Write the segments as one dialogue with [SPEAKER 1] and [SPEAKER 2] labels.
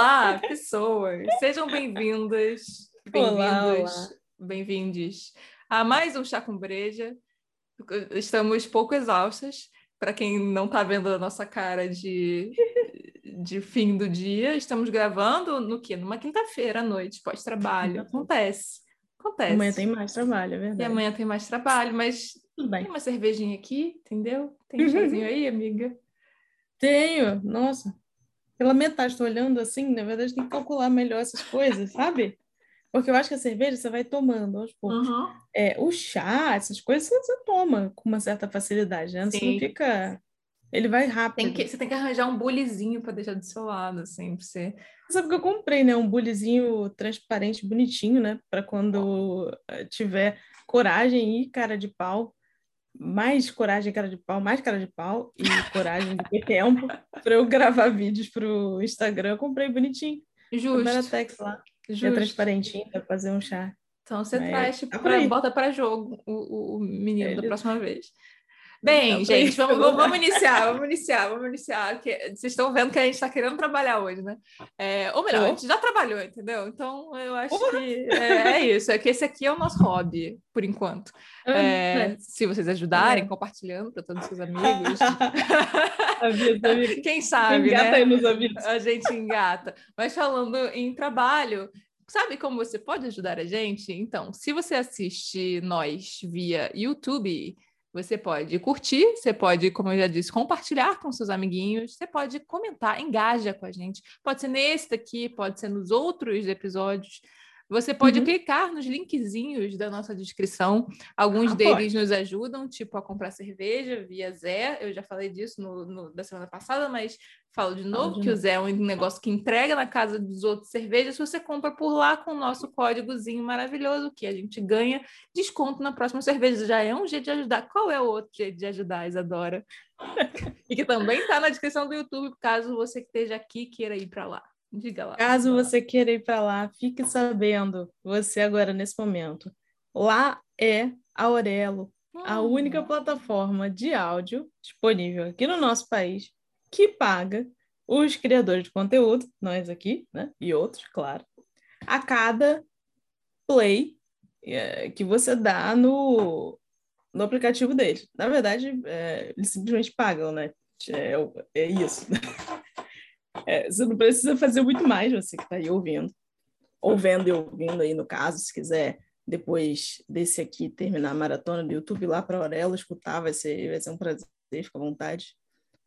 [SPEAKER 1] Olá, pessoas! Sejam bem-vindas, bem-vindos, bem-vindos a mais um Chá com Breja. Estamos pouco exaustas, para quem não está vendo a nossa cara de, de fim do dia. Estamos gravando no quê? Numa quinta-feira à noite, pós-trabalho. Acontece. Acontece.
[SPEAKER 2] Amanhã tem mais trabalho, é verdade.
[SPEAKER 1] E amanhã tem mais trabalho, mas
[SPEAKER 2] Tudo bem.
[SPEAKER 1] tem uma cervejinha aqui, entendeu? Tem um chazinho aí, amiga?
[SPEAKER 2] Tenho, nossa. Pela metade, estou olhando assim, na verdade tem que calcular melhor essas coisas, sabe? Porque eu acho que a cerveja você vai tomando aos poucos.
[SPEAKER 1] Uhum.
[SPEAKER 2] É, o chá, essas coisas você toma com uma certa facilidade, né? Você não fica. Ele vai rápido.
[SPEAKER 1] Tem que, você tem que arranjar um bulizinho para deixar do seu lado, assim, pra você.
[SPEAKER 2] Sabe que eu comprei, né? Um bulizinho transparente, bonitinho, né? Para quando tiver coragem e cara de pau. Mais coragem cara de pau, mais cara de pau e coragem do que tempo para eu gravar vídeos pro Instagram. Eu comprei bonitinho.
[SPEAKER 1] Justo.
[SPEAKER 2] Beratex lá. É
[SPEAKER 1] Justo.
[SPEAKER 2] transparentinho para fazer um chá.
[SPEAKER 1] Então você
[SPEAKER 2] Mas
[SPEAKER 1] traz, tipo,
[SPEAKER 2] tá
[SPEAKER 1] pra- bota para jogo o, o, menino da próxima vez. Bem,
[SPEAKER 2] por
[SPEAKER 1] gente, vamos, vamos, iniciar, vamos iniciar, vamos iniciar. Que vocês estão vendo que a gente está querendo trabalhar hoje, né? É, ou melhor, a gente já trabalhou, entendeu? Então eu acho que é, é isso, é que esse aqui é o nosso hobby, por enquanto. É, se vocês ajudarem,
[SPEAKER 2] É.
[SPEAKER 1] compartilhando para todos os seus amigos.
[SPEAKER 2] Avisa, amigo.
[SPEAKER 1] Quem sabe,
[SPEAKER 2] Engata
[SPEAKER 1] né?
[SPEAKER 2] aí nos avisos.
[SPEAKER 1] a gente engata. Mas falando em trabalho, sabe como você pode ajudar a gente? Então, se você assiste nós via YouTube, você pode curtir, você pode, como eu já disse, compartilhar com seus amiguinhos, você pode comentar, engaja com a gente. Pode ser nesse daqui, pode ser nos outros episódios. Você pode
[SPEAKER 2] Uhum.
[SPEAKER 1] clicar nos linkzinhos da nossa descrição. Alguns
[SPEAKER 2] Ah,
[SPEAKER 1] deles nos ajudam, tipo a comprar cerveja via Zé. Eu já falei disso no, no- da semana passada, mas falo de novo
[SPEAKER 2] de
[SPEAKER 1] que o
[SPEAKER 2] novo.
[SPEAKER 1] Zé é um negócio que entrega na casa dos outros cervejas. Você compra por lá com o nosso códigozinho maravilhoso, que a gente ganha desconto na próxima cerveja. Já é um jeito de ajudar. Qual é o outro jeito de ajudar, Isadora? e que também está na descrição do YouTube, caso você que esteja aqui queira ir para lá. Diga lá.
[SPEAKER 2] Caso você queira ir para lá, fique sabendo, você agora nesse momento. Lá é a Aurelo, a
[SPEAKER 1] Hum.
[SPEAKER 2] única plataforma de áudio disponível aqui no nosso país que paga os criadores de conteúdo, nós aqui, né? E outros, claro, a cada play eh, que você dá no, no aplicativo deles. Na verdade, eh, eles simplesmente pagam, né? É, é isso. É, você não precisa fazer muito mais, você que está aí ouvindo. Ou vendo e ouvindo aí, no caso, se quiser, depois desse aqui, terminar a maratona do YouTube lá para Aurela, escutar, vai ser, vai ser um prazer, fica à vontade.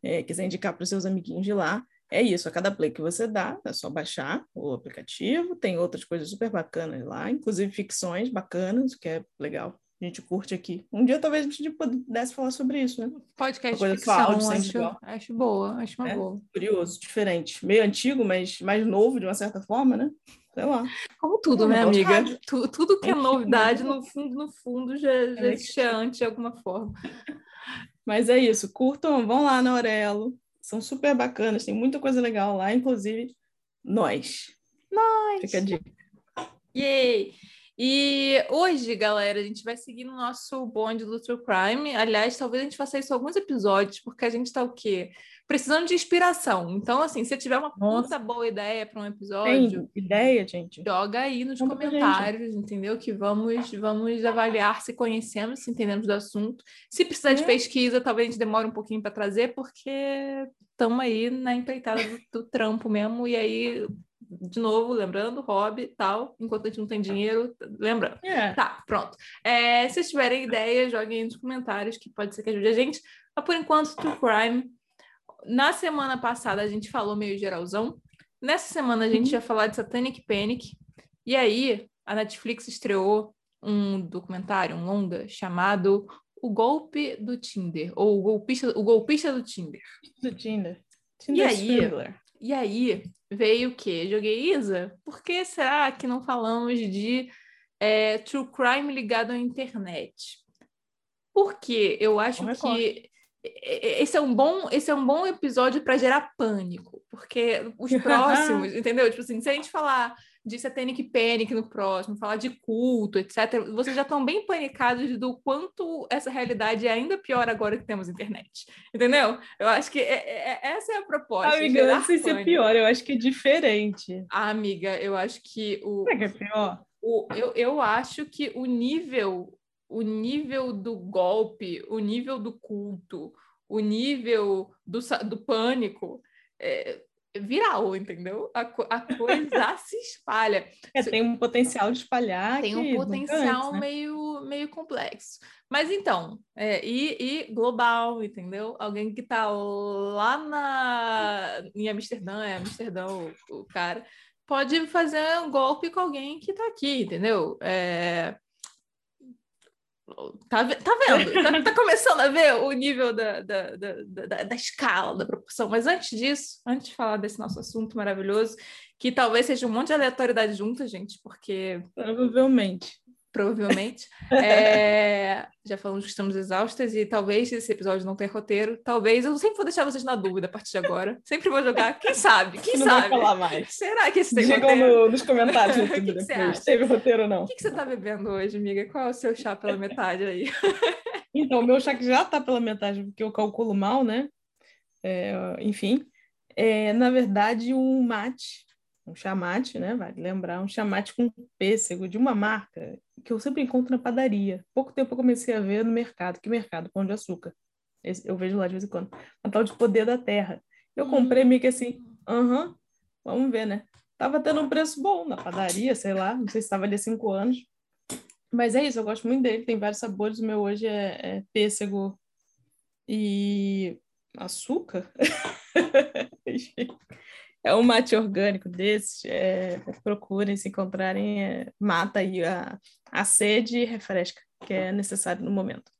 [SPEAKER 2] É, quiser indicar para os seus amiguinhos de lá, é isso, a cada play que você dá, é só baixar o aplicativo, tem outras coisas super bacanas lá, inclusive ficções bacanas, que é legal, a gente curte aqui. Um dia talvez a gente pudesse falar sobre isso, né?
[SPEAKER 1] Podcast
[SPEAKER 2] Uma coisa
[SPEAKER 1] ficção,
[SPEAKER 2] áudio,
[SPEAKER 1] acho,
[SPEAKER 2] igual.
[SPEAKER 1] acho boa, acho uma
[SPEAKER 2] É.
[SPEAKER 1] boa.
[SPEAKER 2] Curioso, diferente, meio antigo, mas mais novo de uma certa forma, né? Sei lá.
[SPEAKER 1] Como tudo, né,
[SPEAKER 2] negócio
[SPEAKER 1] amiga? Tu- tudo que é
[SPEAKER 2] Enfim,
[SPEAKER 1] novidade,
[SPEAKER 2] né?
[SPEAKER 1] no fundo, no fundo, já, já
[SPEAKER 2] É
[SPEAKER 1] existia antes de alguma forma.
[SPEAKER 2] Mas é isso, curtam, vão lá na Aurelo, são super bacanas, tem muita coisa legal lá, inclusive nós.
[SPEAKER 1] Nós!
[SPEAKER 2] Fica a dica.
[SPEAKER 1] Yay! E hoje, galera, a gente vai seguir no nosso bonde do True Crime. Aliás, talvez a gente faça isso em alguns episódios, porque a gente tá o quê? Precisando de inspiração. Então, assim, se tiver uma puta boa ideia para um episódio,
[SPEAKER 2] Tem ideia, gente?
[SPEAKER 1] joga aí nos
[SPEAKER 2] Conta
[SPEAKER 1] comentários, entendeu? Que vamos, vamos avaliar se conhecemos, se entendemos do assunto. Se precisar de
[SPEAKER 2] É.
[SPEAKER 1] pesquisa, talvez a gente demore um pouquinho para trazer, porque estamos aí na empreitada do, do trampo mesmo. E aí, de novo, lembrando, hobby e tal, enquanto a gente não tem dinheiro, lembrando.
[SPEAKER 2] É.
[SPEAKER 1] Tá, pronto. É, se vocês tiverem ideia, joguem aí nos comentários, que pode ser que ajude a gente. Mas por enquanto, True Crime. Na semana passada a gente falou meio geralzão. Nessa semana a gente
[SPEAKER 2] Uhum.
[SPEAKER 1] ia falar de Satanic Panic. E aí, a Netflix estreou um documentário, um longa, chamado O Golpe do Tinder, ou O Golpista, o golpista do Tinder.
[SPEAKER 2] Do Tinder.
[SPEAKER 1] E
[SPEAKER 2] Tinder
[SPEAKER 1] aí?
[SPEAKER 2] Swindler.
[SPEAKER 1] E aí veio o quê? Joguei Isa, por que será que não falamos de é, true crime ligado à internet? Porque eu acho
[SPEAKER 2] recorte.
[SPEAKER 1] que esse é um bom, esse é um bom episódio para gerar pânico, porque os próximos, entendeu? Tipo assim, se a gente falar de Satanic Panic no próximo, falar de culto, etc. Vocês já estão bem panicados do quanto essa realidade é ainda pior agora que temos internet. Entendeu? Eu acho que é, é, é essa é a proposta.
[SPEAKER 2] Amiga, eu não sei se é pior, eu acho que é diferente.
[SPEAKER 1] Ah, amiga, eu acho que o.
[SPEAKER 2] É que é pior?
[SPEAKER 1] O, eu, eu acho que o nível, o nível do golpe, o nível do culto, o nível do, do pânico. É, viral, entendeu? A, a coisa se espalha.
[SPEAKER 2] É, tem um potencial de espalhar.
[SPEAKER 1] Tem um potencial antes, né? meio, meio complexo. Mas então, é, e, e, global, entendeu? Alguém que está lá na, em Amsterdã, é Amsterdã o, o, cara, pode fazer um golpe com alguém que está aqui, entendeu? É, Tá, tá vendo? Tá, tá, começando a ver o nível da, da, da, da, escala, da proporção. Mas antes disso, antes de falar desse nosso assunto maravilhoso, que talvez seja um monte de aleatoriedade junta, gente, porque.
[SPEAKER 2] Provavelmente
[SPEAKER 1] provavelmente. É, já falamos que estamos exaustas e talvez esse episódio não tenha roteiro. Talvez, eu sempre vou deixar vocês na dúvida a partir de agora. Sempre vou jogar, quem sabe? Quem
[SPEAKER 2] não
[SPEAKER 1] sabe?
[SPEAKER 2] Vai falar mais.
[SPEAKER 1] Será que esse tem
[SPEAKER 2] Digam
[SPEAKER 1] roteiro?
[SPEAKER 2] No, nos comentários no que que. Teve roteiro ou não?
[SPEAKER 1] O que, que você está bebendo hoje, amiga? Qual é o seu chá pela metade aí?
[SPEAKER 2] então, o meu chá que já está pela metade, porque eu calculo mal, né? É, enfim. É, na verdade, um mate um chamate, né? Vale lembrar, um chamate com pêssego de uma marca que eu sempre encontro na padaria. Pouco tempo eu comecei a ver no mercado. Que mercado? Pão de açúcar. Esse, eu vejo lá de vez em quando. Um tal de poder da terra. Eu comprei meio que assim, aham, uhum, vamos ver, né? Tava tendo um preço bom na padaria, sei lá, não sei se estava ali há cinco anos. Mas é isso, eu gosto muito dele, tem vários sabores. O meu hoje é, é pêssego e açúcar. é um mate orgânico desse, é, procurem se encontrarem, é, mata aí a, a sede e refresca, que é necessário no momento.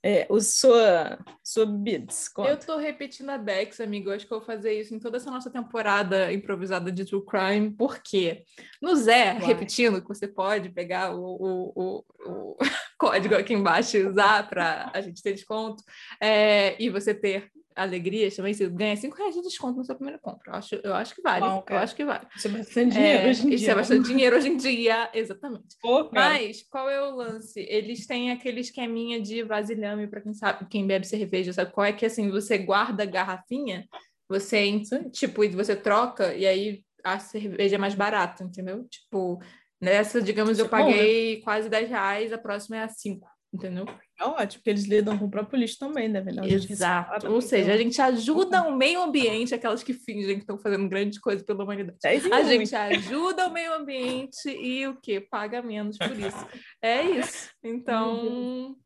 [SPEAKER 2] É, o sua, sua bids, conta.
[SPEAKER 1] Eu tô repetindo a Bex, amigo. Eu acho que eu vou fazer isso em toda essa nossa temporada improvisada de True Crime, porque no Zé, Vai. repetindo, que você pode pegar o, o, o, o código aqui embaixo e usar para a gente ter desconto, é, e você ter alegrias também, você ganha 5 reais de desconto na sua primeira compra. Eu acho, eu acho que vale. Bom, eu acho que vale.
[SPEAKER 2] Isso é bastante dinheiro é, hoje em dia.
[SPEAKER 1] Isso é bastante dinheiro hoje em dia, exatamente. Pô, Mas qual é o lance? Eles têm aquele esqueminha de vasilhame, para quem sabe, quem bebe cerveja, sabe qual é que assim, você guarda a garrafinha, você, tipo, você troca e aí a cerveja é mais barata, entendeu? Tipo, nessa, digamos, Isso eu é paguei bom, né? quase 10 reais, a próxima é a 5 entendeu?
[SPEAKER 2] É ótimo, porque eles lidam com o próprio lixo também, né? Velho?
[SPEAKER 1] Exato. Ou seja, a gente ajuda o meio ambiente, aquelas que fingem que estão fazendo grandes coisas pela humanidade. É a gente ajuda o meio ambiente e o quê? Paga menos por isso. É isso. Então.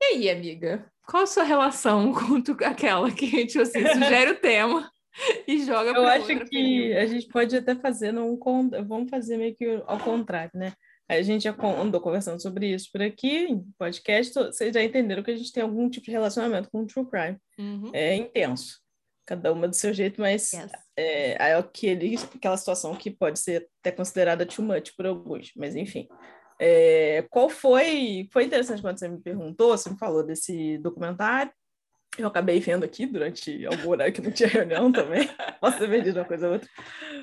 [SPEAKER 1] E aí, amiga? Qual a sua relação com aquela que a gente assim, sugere o tema? e joga
[SPEAKER 2] Eu acho que a gente pode até fazer num vamos fazer meio que ao contrário, né? A gente já andou conversando sobre isso por aqui, em podcast, vocês já entenderam que a gente tem algum tipo de relacionamento com o True Crime. Uhum. É intenso. Cada uma do seu jeito, mas yes. é, é aquele, aquela situação que pode ser até considerada too much por alguns, mas enfim. É, qual foi. Foi interessante quando você me perguntou, você me falou desse documentário. Eu acabei vendo aqui durante algum horário que não tinha reunião também. Posso ter vendido uma coisa ou outra.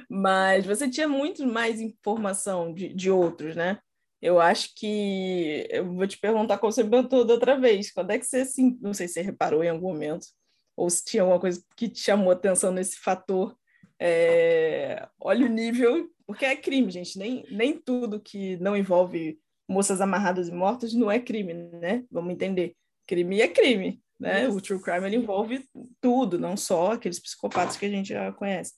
[SPEAKER 2] Mas você tinha muito mais informação de, de outros, né? Eu acho que eu vou te perguntar como você me perguntou da outra vez. Quando é que você, assim, não sei se você reparou em algum momento, ou se tinha alguma coisa que te chamou atenção nesse fator. É... Olha o nível, porque é crime, gente. Nem, nem tudo que não envolve moças amarradas e mortas não é crime, né? Vamos entender. Crime é crime né? O true crime ele envolve tudo, não só aqueles psicopatas que a gente já conhece.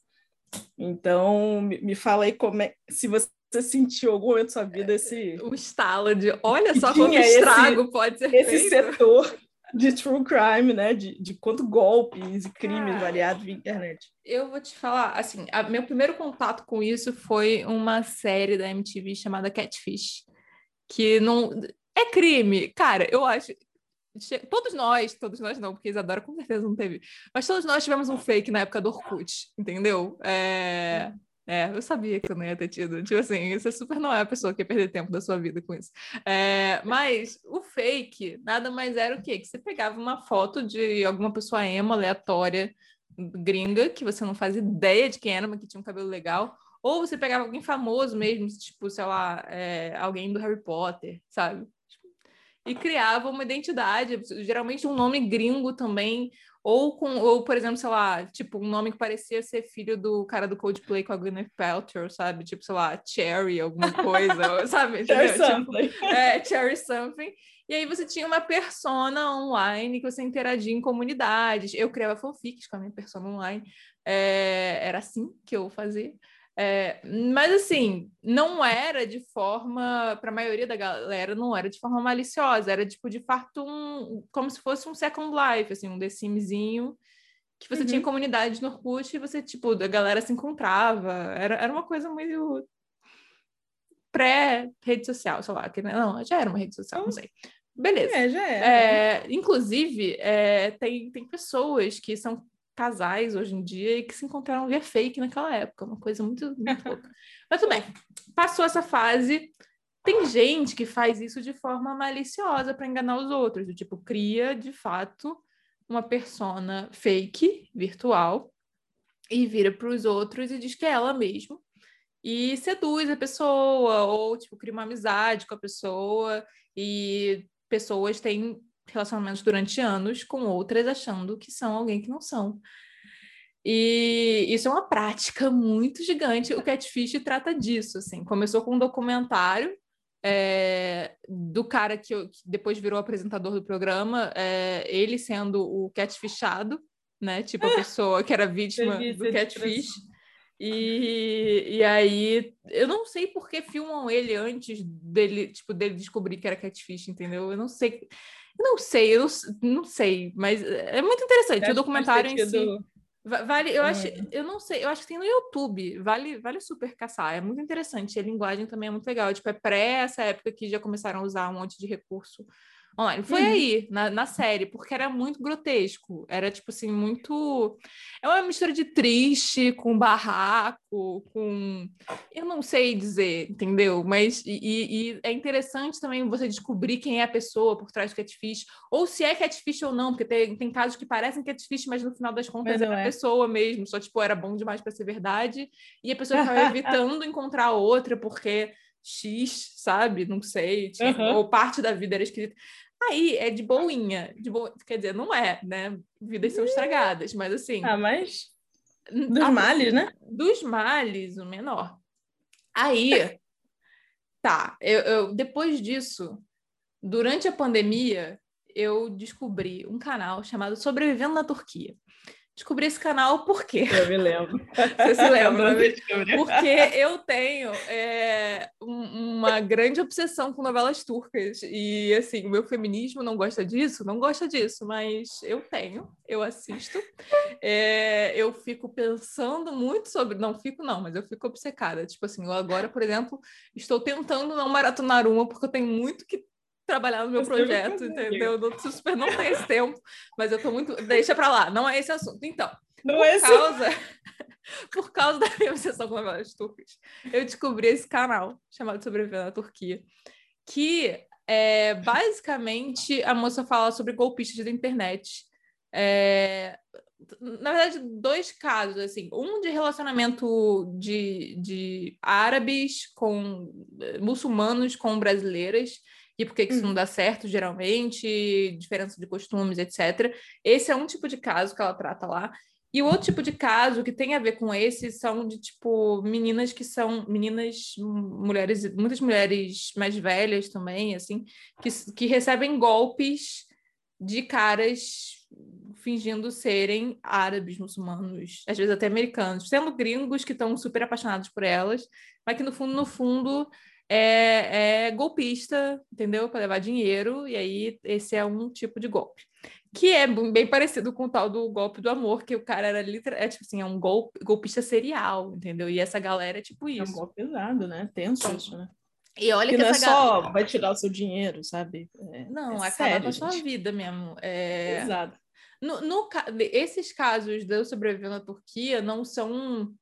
[SPEAKER 2] Então, me, me fala aí como é, se você sentiu algum momento da sua vida esse
[SPEAKER 1] o estalo de olha só como estrago esse, pode ser
[SPEAKER 2] esse feito. setor de true crime, né? De, de quanto golpes e crimes ah, variados via internet.
[SPEAKER 1] Eu vou te falar, assim, a, meu primeiro contato com isso foi uma série da MTV chamada Catfish, que não é crime, cara. Eu acho Todos nós, todos nós não, porque Isadora com certeza não teve. Mas todos nós tivemos um fake na época do Orkut, entendeu? É, é eu sabia que eu não ia ter tido. Tipo assim, você super não é a pessoa que ia perder tempo da sua vida com isso. É, mas o fake nada mais era o quê? Que você pegava uma foto de alguma pessoa emo aleatória, gringa, que você não faz ideia de quem era, mas que tinha um cabelo legal Ou você pegava alguém famoso mesmo, tipo, sei lá, é, alguém do Harry Potter, sabe? E criava uma identidade, geralmente um nome gringo também, ou com, ou por exemplo, sei lá, tipo, um nome que parecia ser filho do cara do Coldplay com a Gwyneth Paltrow, sabe? Tipo, sei lá, Cherry, alguma coisa, sabe?
[SPEAKER 2] Cherry tipo, something.
[SPEAKER 1] é, Cherry something. E aí você tinha uma persona online que você interagia em comunidades. Eu criava fanfics com a minha persona online. É, era assim que eu fazia. É, mas assim, não era de forma, para a maioria da galera, não era de forma maliciosa, era tipo de fato um, como se fosse um Second Life, assim, um The Simzinho, que você uhum. tinha comunidade no Orkut e você, tipo, a galera se encontrava. Era, era uma coisa meio pré-rede social, sei lá, que não, já era uma rede social, não sei. Beleza.
[SPEAKER 2] É, já era.
[SPEAKER 1] É, inclusive, é, tem, tem pessoas que são casais hoje em dia e que se encontraram via fake naquela época, uma coisa muito, muito louca. Mas tudo bem, passou essa fase. Tem gente que faz isso de forma maliciosa para enganar os outros, do tipo, cria de fato uma persona fake, virtual, e vira para os outros e diz que é ela mesmo. E seduz a pessoa, ou tipo, cria uma amizade com a pessoa, e pessoas têm relacionamentos durante anos com outras achando que são alguém que não são. E isso é uma prática muito gigante. O Catfish trata disso, assim. Começou com um documentário é, do cara que, que, depois virou apresentador do programa, é, ele sendo o catfishado, né? Tipo a pessoa que era vítima do catfish. E, e aí, eu não sei por que filmam ele antes dele, tipo, dele descobrir que era catfish, entendeu? Eu não sei. Não sei, eu não sei, mas é muito interessante. o documentário em si. Vale, eu acho, eu não sei, eu acho que tem no YouTube, vale, vale super caçar, é muito interessante, a linguagem também é muito legal, tipo, é pré essa época que já começaram a usar um monte de recurso online. Foi uhum. aí, na, na série, porque era muito grotesco. Era, tipo assim, muito. É uma mistura de triste com barraco, com. Eu não sei dizer, entendeu? Mas. E, e é interessante também você descobrir quem é a pessoa por trás do catfish, ou se é catfish ou não, porque tem, tem casos que parecem catfish, mas no final das contas é a pessoa mesmo, só, tipo, era bom demais para ser verdade, e a pessoa estava evitando encontrar outra porque. X, sabe? Não sei, tipo, uhum. ou parte da vida era escrita. Aí é de boinha, de bo... quer dizer, não é, né? Vidas são estragadas, mas assim.
[SPEAKER 2] Ah, mas dos a... males, né?
[SPEAKER 1] Dos males, o menor. Aí, tá. Eu, eu, depois disso, durante a pandemia, eu descobri um canal chamado Sobrevivendo na Turquia. Descobri esse canal por quê?
[SPEAKER 2] Eu me lembro.
[SPEAKER 1] Você se lembra? Porque eu tenho é, uma grande obsessão com novelas turcas. E, assim, o meu feminismo não gosta disso? Não gosta disso, mas eu tenho, eu assisto. É, eu fico pensando muito sobre... Não fico, não, mas eu fico obcecada. Tipo assim, eu agora, por exemplo, estou tentando não maratonar uma, porque eu tenho muito que trabalhar no meu projeto, entendeu? Eu super não tenho esse tempo, mas eu tô muito. Deixa pra lá, não é esse assunto. Então, não por é causa. por causa da minha obsessão com novelas turcas, eu descobri esse canal chamado Sobreviver na Turquia, que é basicamente a moça fala sobre golpistas da internet. É, na verdade, dois casos, assim, um de relacionamento de, de árabes com muçulmanos com brasileiras e por que isso não hum. dá certo, geralmente, diferença de costumes, etc. Esse é um tipo de caso que ela trata lá. E o outro tipo de caso que tem a ver com esse são de, tipo, meninas que são meninas, mulheres, muitas mulheres mais velhas também, assim, que, que recebem golpes de caras fingindo serem árabes, muçulmanos, às vezes até americanos, sendo gringos que estão super apaixonados por elas, mas que no fundo, no fundo, é, é golpista, entendeu? Para levar dinheiro, e aí esse é um tipo de golpe. Que é bem parecido com o tal do golpe do amor, que o cara era literal, é tipo assim, é um golpe, golpista serial, entendeu? E essa galera é tipo isso.
[SPEAKER 2] É um golpe pesado, né? Tenso isso, né?
[SPEAKER 1] E olha
[SPEAKER 2] que,
[SPEAKER 1] que
[SPEAKER 2] não é só vai tirar o seu dinheiro, sabe?
[SPEAKER 1] É, não, é acaba com a sua vida mesmo. É...
[SPEAKER 2] Exato.
[SPEAKER 1] No, no, esses casos de eu sobreviver na Turquia não são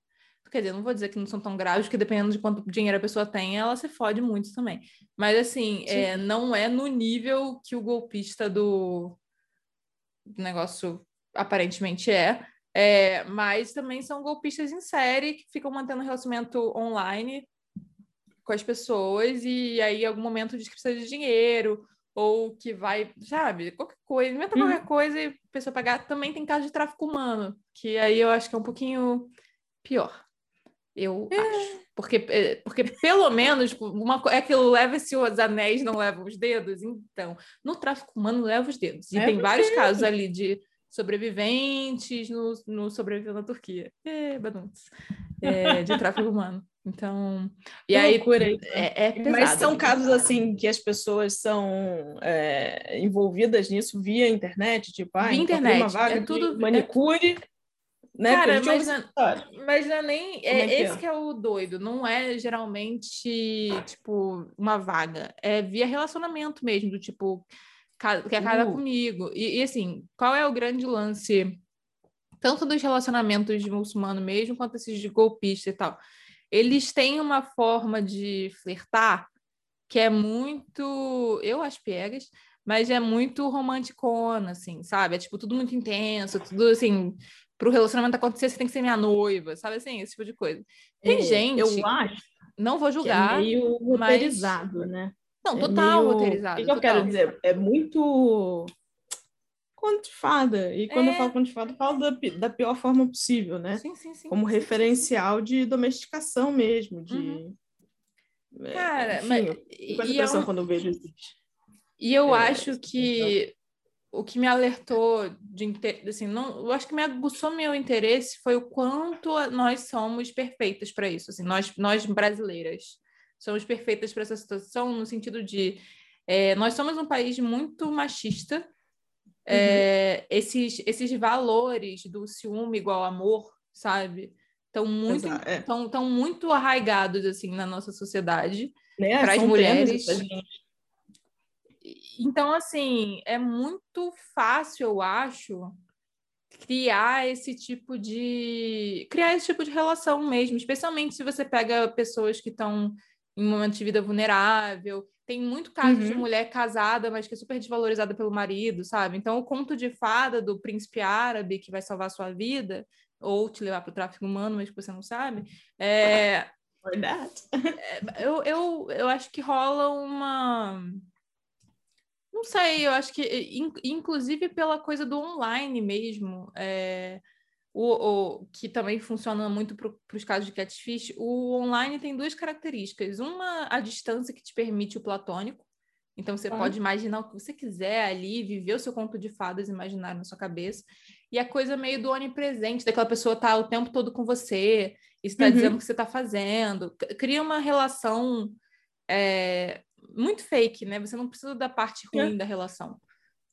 [SPEAKER 1] Quer dizer, não vou dizer que não são tão graves, porque dependendo de quanto dinheiro a pessoa tem, ela se fode muito também. Mas, assim, é, não é no nível que o golpista do negócio aparentemente é. É, mas também são golpistas em série que ficam mantendo relacionamento online com as pessoas e aí em algum momento diz que precisa de dinheiro ou que vai, sabe, qualquer coisa, inventa qualquer uhum. coisa e a pessoa pagar. Também tem caso de tráfico humano, que aí eu acho que é um pouquinho pior. Eu é. acho. Porque, é, porque pelo menos uma, é que leva-se os anéis, não leva os dedos. Então, no tráfico humano, leva os dedos. E é tem vários casos ali de sobreviventes no, no Sobreviveu na Turquia. É, é, de tráfico humano. Então, e aí loucura, é, é pesado,
[SPEAKER 2] Mas são casos assim que as pessoas são é, envolvidas nisso via internet, tipo, ah, via internet, uma vaga é tudo manicure.
[SPEAKER 1] Né? Cara, mas, não, mas não é nem. É, é esse que é o doido. Não é geralmente, tipo, uma vaga. É via relacionamento mesmo, do tipo, quer casar uh. comigo. E, e, assim, qual é o grande lance, tanto dos relacionamentos de muçulmano mesmo, quanto esses de golpista e tal? Eles têm uma forma de flertar que é muito. Eu acho piegas, mas é muito romanticona, assim, sabe? É tipo tudo muito intenso, tudo assim para o relacionamento acontecer, você tem que ser minha noiva, sabe assim? Esse tipo de coisa. Tem é, gente.
[SPEAKER 2] Eu acho.
[SPEAKER 1] Não vou julgar.
[SPEAKER 2] é meio roteirizado, mas... né?
[SPEAKER 1] Não, total é meio... roteirizado.
[SPEAKER 2] O que,
[SPEAKER 1] eu
[SPEAKER 2] quero dizer? É muito conto de fada. E quando é... eu falo conto de fada, eu falo da, da pior forma possível, né?
[SPEAKER 1] Sim, sim, sim.
[SPEAKER 2] Como
[SPEAKER 1] sim,
[SPEAKER 2] referencial sim. de domesticação mesmo, de. Uhum.
[SPEAKER 1] É, Cara, enfim, mas.
[SPEAKER 2] Eu e é um... quando eu vejo isso.
[SPEAKER 1] E eu é, acho que o que me alertou de assim, não, eu acho que me aguçou meu interesse foi o quanto nós somos perfeitas para isso, assim, nós nós brasileiras somos perfeitas para essa situação no sentido de é, nós somos um país muito machista, uhum. é, esses esses valores do ciúme igual amor, sabe? Estão muito, é. tão, tão muito arraigados assim na nossa sociedade
[SPEAKER 2] né? para as mulheres
[SPEAKER 1] então, assim, é muito fácil, eu acho, criar esse tipo de criar esse tipo de relação mesmo, especialmente se você pega pessoas que estão em um momento de vida vulnerável. Tem muito caso uhum. de mulher casada, mas que é super desvalorizada pelo marido, sabe? Então, o conto de fada do príncipe árabe que vai salvar sua vida ou te levar para o tráfico humano, mas que você não sabe, é,
[SPEAKER 2] Verdade.
[SPEAKER 1] É, eu, eu, eu acho que rola uma não sei, eu acho que, inclusive pela coisa do online mesmo, é, o, o, que também funciona muito para os casos de catfish, o online tem duas características. Uma, a distância que te permite o platônico. Então, você ah. pode imaginar o que você quiser ali, viver o seu conto de fadas imaginário na sua cabeça. E a coisa meio do onipresente, daquela pessoa tá o tempo todo com você, está uhum. dizendo o que você está fazendo. Cria uma relação é, muito fake, né? Você não precisa da parte ruim é. da relação.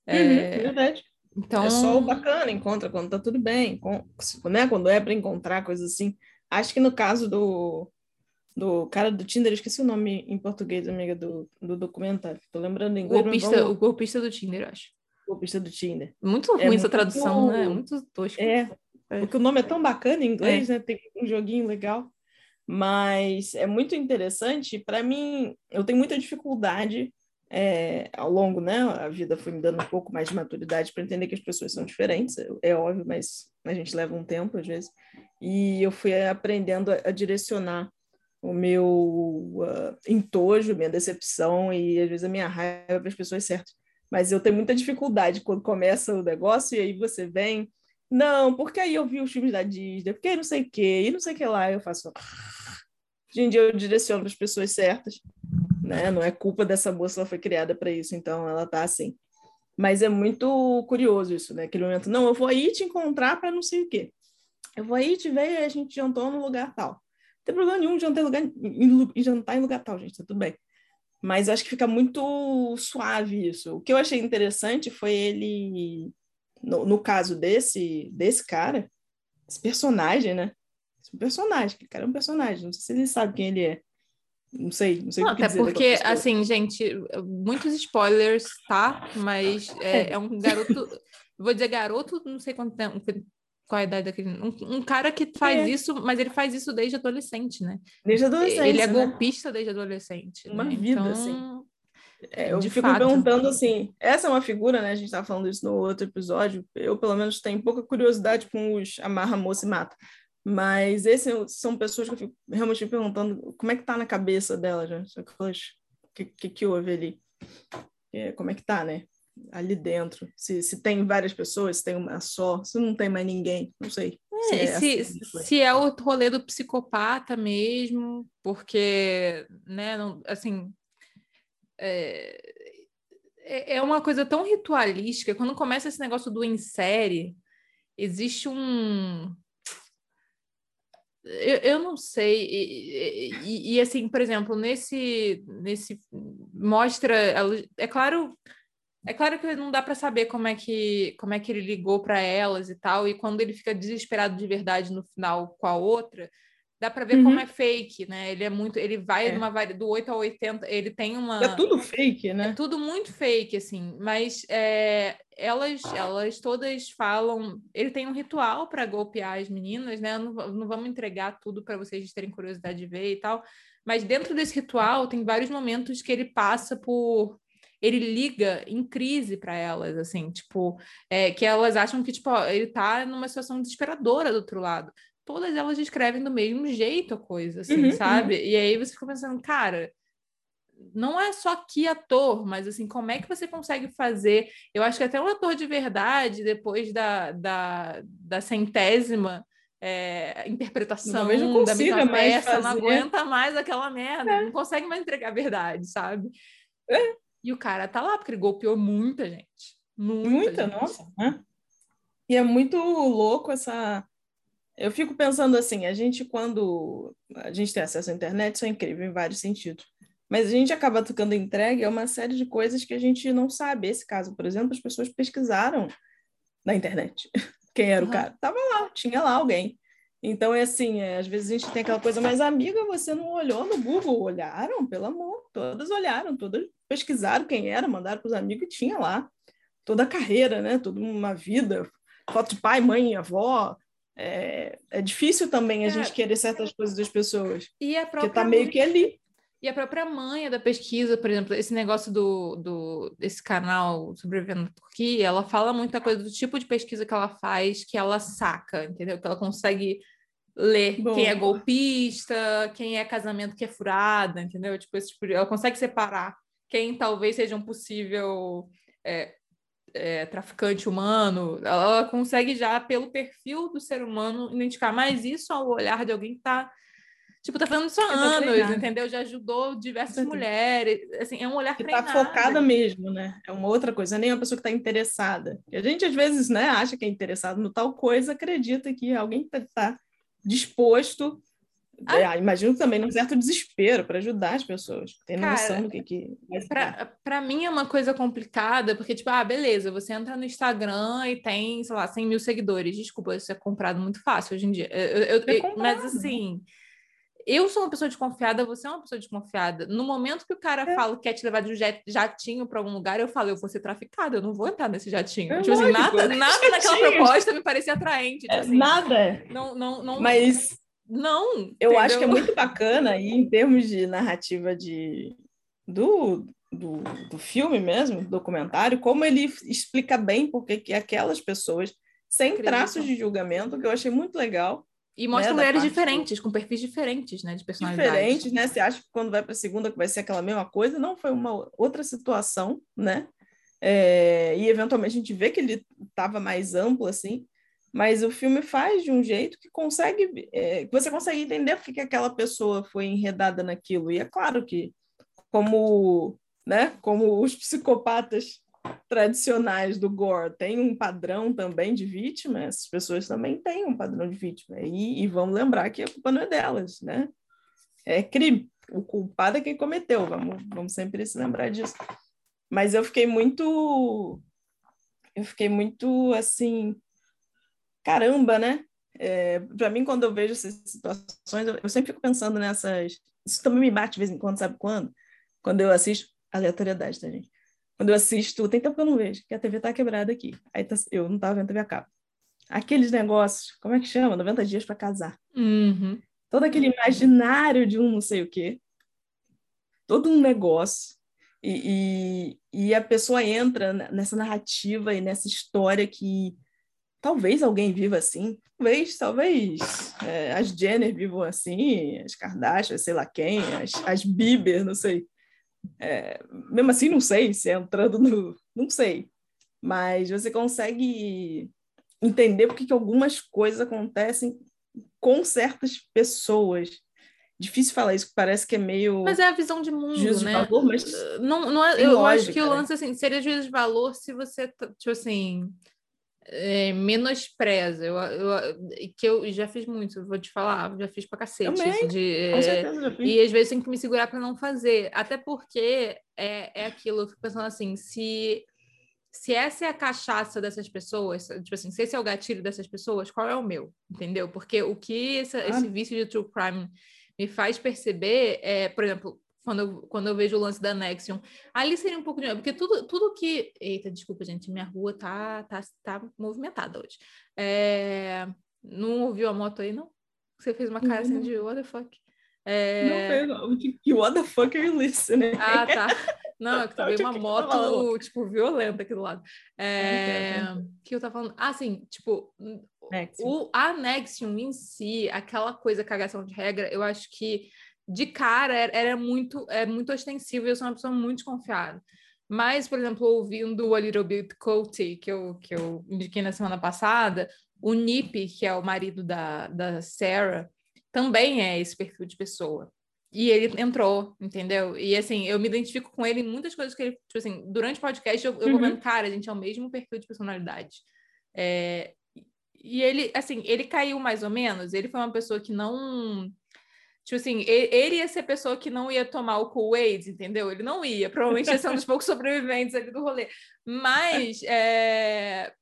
[SPEAKER 2] Uhum, é verdade. Então... É só o bacana, encontra quando tá tudo bem, com, né? quando é para encontrar coisas assim. Acho que no caso do, do cara do Tinder, esqueci o nome em português, amiga, do, do documentário. Tô lembrando em inglês.
[SPEAKER 1] Golpista, vamos... O golpista do Tinder, eu acho.
[SPEAKER 2] Golpista do Tinder.
[SPEAKER 1] Muito é ruim é essa muito... tradução, né? Muito tosco.
[SPEAKER 2] É, é, porque o nome é tão bacana em inglês, é. né? Tem um joguinho legal. Mas é muito interessante. Para mim, eu tenho muita dificuldade é, ao longo, né? A vida foi me dando um pouco mais de maturidade para entender que as pessoas são diferentes, é, óbvio, mas a gente leva um tempo às vezes. E eu fui aprendendo a, a direcionar o meu uh, entojo, minha decepção e às vezes a minha raiva para as pessoas certas. Mas eu tenho muita dificuldade quando começa o negócio e aí você vem não, porque aí eu vi os filmes da Disney, porque aí não sei o quê, e não sei o que lá, eu faço. Hoje em dia eu direciono para as pessoas certas, né? Não é culpa dessa moça, ela foi criada para isso, então ela tá assim. Mas é muito curioso isso, né? Aquele momento, não, eu vou aí te encontrar para não sei o quê. Eu vou aí te ver e a gente jantou no lugar tal. Não tem problema nenhum jantar em, lugar, em jantar em lugar tal, gente, tá tudo bem. Mas acho que fica muito suave isso. O que eu achei interessante foi ele no, no caso desse, desse cara, esse personagem, né? Esse personagem, que cara é um personagem, não sei se ele sabe quem ele é. Não sei, não sei
[SPEAKER 1] não,
[SPEAKER 2] o que
[SPEAKER 1] Até porque, assim, gente, muitos spoilers, tá? Mas é, é. é um garoto, vou dizer garoto, não sei quanto tempo, qual a idade daquele. Um, um cara que faz é. isso, mas ele faz isso desde adolescente, né?
[SPEAKER 2] Desde adolescente.
[SPEAKER 1] Ele é né? golpista desde adolescente.
[SPEAKER 2] Uma
[SPEAKER 1] né?
[SPEAKER 2] vida, então, assim. É, eu De fico fato. perguntando assim, essa é uma figura, né? A gente estava falando isso no outro episódio. Eu, pelo menos, tenho pouca curiosidade com os amarra, moça e mata. Mas esses são pessoas que eu fico realmente me perguntando como é que tá na cabeça delas, né? O que, que, que houve ali? É, como é que tá, né? Ali dentro. Se, se tem várias pessoas, se tem uma só, se não tem mais ninguém, não sei.
[SPEAKER 1] se, é, se, assim, se é o rolê do psicopata mesmo, porque, né, não, assim, é, é, é uma coisa tão ritualística. Quando começa esse negócio do em série, existe um. Eu, eu não sei. E, e, e, assim, por exemplo, nesse. nesse mostra. É claro. É claro que não dá para saber como é que como é que ele ligou para elas e tal, e quando ele fica desesperado de verdade no final com a outra, dá para ver uhum. como é fake, né? Ele é muito, ele vai é. numa do 8 a 80, ele tem uma
[SPEAKER 2] É tudo fake, né?
[SPEAKER 1] É tudo muito fake assim, mas é, elas elas todas falam, ele tem um ritual para golpear as meninas, né? Não, não vamos entregar tudo para vocês terem curiosidade de ver e tal, mas dentro desse ritual tem vários momentos que ele passa por ele liga em crise para elas, assim, tipo, é, que elas acham que, tipo, ó, ele tá numa situação desesperadora do outro lado todas elas descrevem do mesmo jeito a coisa, assim, uhum, sabe? Uhum. E aí você fica pensando, cara, não é só que ator, mas assim, como é que você consegue fazer? Eu acho que até um ator de verdade, depois da, da, da centésima é, interpretação
[SPEAKER 2] não
[SPEAKER 1] da
[SPEAKER 2] mesma peça,
[SPEAKER 1] não aguenta mais aquela merda, é. não consegue mais entregar a verdade, sabe? É. E o cara tá lá, porque ele golpeou muita gente. Muita, muita gente.
[SPEAKER 2] nossa. Né? E é muito louco essa eu fico pensando assim, a gente quando a gente tem acesso à internet, isso é incrível em vários sentidos. Mas a gente acaba ficando entregue a uma série de coisas que a gente não sabe. Esse caso, por exemplo, as pessoas pesquisaram na internet quem era uhum. o cara. Tava lá, tinha lá alguém. Então, é assim, é, às vezes a gente tem aquela coisa, mas amiga, você não olhou no Google? Olharam, pelo amor, todas olharam, todas pesquisaram quem era, mandaram para os amigos e tinha lá toda a carreira, né? Toda uma vida, foto de pai, mãe, avó, é, é difícil também a é. gente querer certas coisas das pessoas.
[SPEAKER 1] E a própria
[SPEAKER 2] porque tá meio que ali.
[SPEAKER 1] E a própria manha da pesquisa, por exemplo, esse negócio do, do desse canal Sobrevivendo na Turquia, ela fala muita coisa do tipo de pesquisa que ela faz, que ela saca, entendeu? Que ela consegue ler Bom. quem é golpista, quem é casamento que é furada, entendeu? Tipo, esse tipo de, ela consegue separar quem talvez seja um possível é, é, traficante humano, ela, consegue já, pelo perfil do ser humano, identificar mais isso ao olhar de alguém que está tipo, tá fazendo isso há anos, entendeu? Já ajudou diversas mulheres, assim, é um olhar que
[SPEAKER 2] tá focada mesmo, né? É uma outra coisa, nem uma pessoa que está interessada. E a gente, às vezes, né, acha que é interessado no tal coisa, acredita que alguém está tá disposto ah. É, imagino também num certo desespero para ajudar as pessoas. Tem noção do que que.
[SPEAKER 1] Para mim é uma coisa complicada, porque, tipo, ah, beleza, você entra no Instagram e tem, sei lá, 100 mil seguidores. Desculpa, isso é comprado muito fácil hoje em dia. Eu, eu, eu, mas assim. Eu sou uma pessoa desconfiada, você é uma pessoa desconfiada. No momento que o cara é. fala que quer te levar de um jet, jatinho para algum lugar, eu falo, eu vou ser traficada, eu não vou entrar nesse jatinho. É tipo assim, nada, nada naquela proposta me parecia atraente. Tipo
[SPEAKER 2] é,
[SPEAKER 1] assim,
[SPEAKER 2] nada.
[SPEAKER 1] Não, não, não,
[SPEAKER 2] Mas
[SPEAKER 1] não.
[SPEAKER 2] Eu entendeu? acho que é muito bacana, e em termos de narrativa de, do, do, do filme mesmo, documentário, como ele explica bem porque que aquelas pessoas, sem traços de julgamento, que eu achei muito legal.
[SPEAKER 1] E mostra né, mulheres diferentes, com perfis diferentes, né? De personalidade.
[SPEAKER 2] Diferentes, né? Você acha que quando vai para a segunda que vai ser aquela mesma coisa? Não, foi uma outra situação, né? É, e eventualmente a gente vê que ele estava mais amplo, assim mas o filme faz de um jeito que consegue é, você consegue entender porque que aquela pessoa foi enredada naquilo. E é claro que como né como os psicopatas tradicionais do gore têm um padrão também de vítima essas pessoas também têm um padrão de vítima. E, e vamos lembrar que a culpa não é delas né? É crime. O culpado é quem cometeu vamos vamos sempre se lembrar disso. Mas eu fiquei muito eu fiquei muito assim caramba, né? É, para mim, quando eu vejo essas situações, eu, eu, sempre fico pensando nessas. Isso também me bate de vez em quando, sabe quando? Quando eu assisto. Aleatoriedade, tá, gente? Quando eu assisto. Tem tempo que eu não vejo, que a TV tá quebrada aqui. Aí tá, eu não tava vendo TV a cabo. Aqueles negócios, como é que chama? 90 dias para casar.
[SPEAKER 1] Uhum.
[SPEAKER 2] Todo aquele imaginário de um não sei o quê. Todo um negócio E, e, e, a pessoa entra nessa narrativa e nessa história que talvez alguém viva assim, talvez, talvez é, as Jenner vivam assim, as Kardashian, sei lá quem, as, as Bieber, não sei. É, mesmo assim, não sei se é entrando no. Não sei. Mas você consegue entender porque que algumas coisas acontecem com certas pessoas. Difícil falar isso, parece que é meio.
[SPEAKER 1] Mas é a visão de mundo,
[SPEAKER 2] juízo
[SPEAKER 1] né?
[SPEAKER 2] De valor, mas
[SPEAKER 1] não, não é, eu lógica, acho que o né? lance assim, seria juízo de valor se você, tipo assim, é, menospreza. Eu, eu, que eu já fiz muito, vou te falar, já fiz pra cacete.
[SPEAKER 2] Isso
[SPEAKER 1] de,
[SPEAKER 2] é, certeza,
[SPEAKER 1] e às vezes tem que me segurar para não fazer. Até porque é, é aquilo, eu fico pensando assim, se, se essa é a cachaça dessas pessoas, tipo assim, se esse é o gatilho dessas pessoas, qual é o meu? Entendeu? Porque o que esse, ah. esse vício de true crime me faz perceber é, por exemplo, quando eu, quando eu vejo o lance da Nexion. Ali seria um pouco de. Porque tudo, tudo que. Eita, desculpa, gente, minha rua tá, tá, tá movimentada hoje. É... Não ouviu a moto aí, não? Você fez uma cara assim de what the fuck?
[SPEAKER 2] É... Não fez, que what the fuck are you listening?
[SPEAKER 1] Ah, tá. Não, é que veio uma moto, tipo, violenta aqui do lado. É... que eu tava falando? Ah, sim, tipo, Nexium. o a Nexium em si, aquela coisa cagação de regra, eu acho que de cara era, era muito, é muito ostensivo e eu sou uma pessoa muito desconfiada. Mas, por exemplo, ouvindo a Little Bit Coty, que eu, que eu indiquei na semana passada, o Nip, que é o marido da, da Sarah, também é esse perfil de pessoa. E ele entrou, entendeu? E assim, eu me identifico com ele em muitas coisas que ele, tipo assim, durante o podcast eu, eu uhum. vou vendo, cara, a gente é o mesmo perfil de personalidade. É, e ele, assim, ele caiu mais ou menos, ele foi uma pessoa que não Tipo assim, ele ia ser a pessoa que não ia tomar o Kool-Aid, entendeu? Ele não ia, provavelmente ia ser um dos poucos sobreviventes ali do rolê. Mas, é...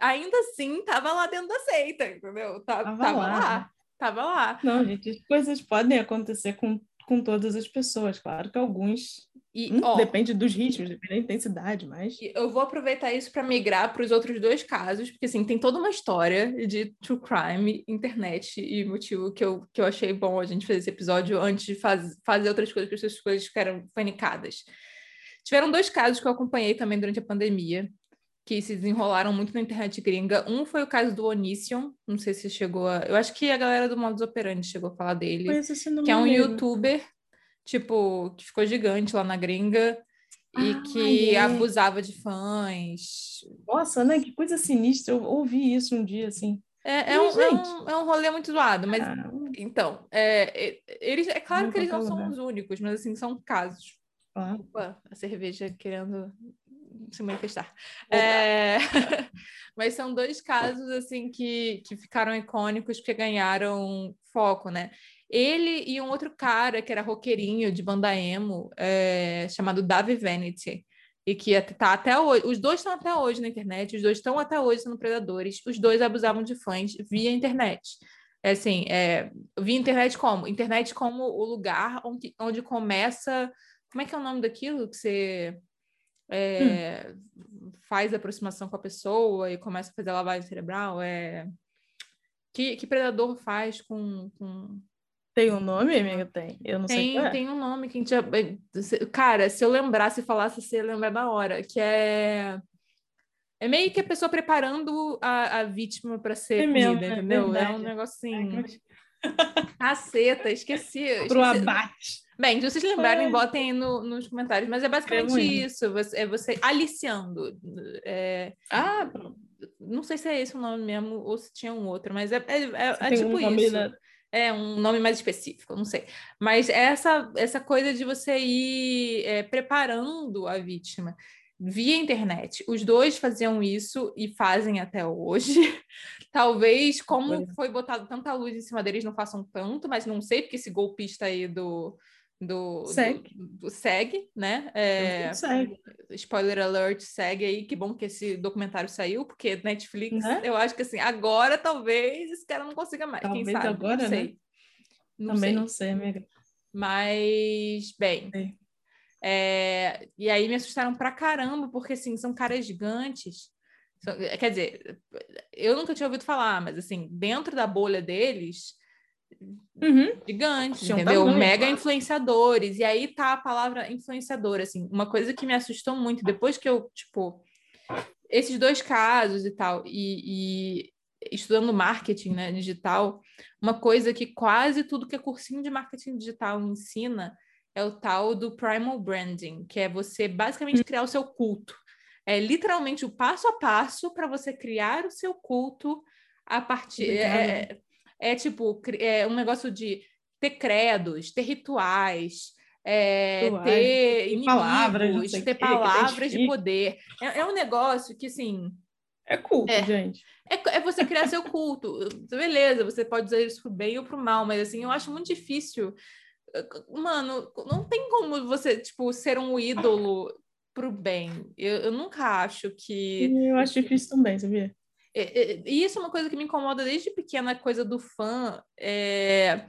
[SPEAKER 1] ainda assim, tava lá dentro da seita, entendeu? Tava, tava, tava lá. lá. Tava lá.
[SPEAKER 2] Não, gente, coisas podem acontecer com, com todas as pessoas. Claro que alguns e, hum, ó, depende dos ritmos, depende da intensidade, mas.
[SPEAKER 1] Eu vou aproveitar isso para migrar para os outros dois casos, porque assim, tem toda uma história de true crime, internet, e motivo que eu, que eu achei bom a gente fazer esse episódio antes de faz, fazer outras coisas, porque essas coisas ficaram panicadas. Tiveram dois casos que eu acompanhei também durante a pandemia, que se desenrolaram muito na internet gringa. Um foi o caso do Onision, não sei se chegou a. Eu acho que a galera do Modus Operandi chegou a falar dele, que é um youtuber tipo, que ficou gigante lá na gringa e ah, que é. abusava de fãs.
[SPEAKER 2] Nossa, né? Que coisa sinistra. Eu ouvi isso um dia, assim.
[SPEAKER 1] É, é, um, é, um, é um rolê muito zoado, mas ah. então, é, é, eles, é claro não que eles não são os únicos, mas assim, são casos. Ah. Opa, a cerveja querendo se manifestar. É... mas são dois casos assim que, que ficaram icônicos porque ganharam foco, né? Ele e um outro cara que era roqueirinho de banda emo, é, chamado Davi Vanity, e que tá até hoje. Os dois estão até hoje na internet, os dois estão até hoje sendo predadores. Os dois abusavam de fãs via internet. É assim, é, via internet como? Internet como o lugar onde, onde começa. Como é que é o nome daquilo que você é, hum. faz aproximação com a pessoa e começa a fazer lavagem cerebral? É, que, que predador faz com, com
[SPEAKER 2] tem um nome, amiga? Tem. Eu não
[SPEAKER 1] tem,
[SPEAKER 2] sei. É.
[SPEAKER 1] Tem um nome que a gente. Já... Cara, se eu lembrasse e falasse, você ia lembrar na hora. Que é. É meio que a pessoa preparando a, a vítima para ser é comida, mesmo, entendeu? É, é, um negócio assim. Caceta, esqueci.
[SPEAKER 2] Pro abate.
[SPEAKER 1] Bem, se vocês lembrarem, botem aí no, nos comentários. Mas é basicamente isso. Você, é você aliciando. É...
[SPEAKER 2] Ah.
[SPEAKER 1] Não sei se é esse o nome mesmo ou se tinha um outro, mas é, é, é, é tipo um isso. Na é um nome mais específico, não sei. Mas essa, essa coisa de você ir é, preparando a vítima via internet. Os dois faziam isso e fazem até hoje. Talvez, como foi botado tanta luz em cima deles, não façam tanto, mas não sei, porque esse golpista aí do. Do,
[SPEAKER 2] segue.
[SPEAKER 1] Do, do segue, né? É,
[SPEAKER 2] segue.
[SPEAKER 1] Spoiler alert, segue aí. Que bom que esse documentário saiu, porque Netflix, né? eu acho que assim, agora talvez esse cara não consiga mais.
[SPEAKER 2] Talvez
[SPEAKER 1] quem sabe?
[SPEAKER 2] agora,
[SPEAKER 1] não sei.
[SPEAKER 2] Né? Não Também sei. não sei, amiga.
[SPEAKER 1] Mas, bem. É, e aí me assustaram pra caramba, porque assim, são caras gigantes. Quer dizer, eu nunca tinha ouvido falar, mas assim, dentro da bolha deles, uhum. gigantes, Tinha entendeu? Um Mega claro. influenciadores. E aí tá a palavra influenciador, assim. Uma coisa que me assustou muito, depois que eu, tipo, esses dois casos e tal, e, e estudando marketing né, digital, uma coisa que quase tudo que é cursinho de marketing digital ensina é o tal do primal branding, que é você basicamente criar o seu culto. É literalmente o passo a passo para você criar o seu culto a partir. É, é, tipo é um negócio de ter credos, ter rituais, é, ter inimigos, palavras, ter palavras de poder. É, é, um negócio que, assim.
[SPEAKER 2] É culto, é, gente.
[SPEAKER 1] É, é você criar seu culto. Beleza, você pode usar isso pro bem ou pro mal, mas assim, eu acho muito difícil. Mano, não tem como você, tipo, ser um ídolo pro bem. Eu, eu nunca acho que.
[SPEAKER 2] Eu acho difícil também, sabia?
[SPEAKER 1] E isso é uma coisa que me incomoda desde pequena, a coisa do fã. É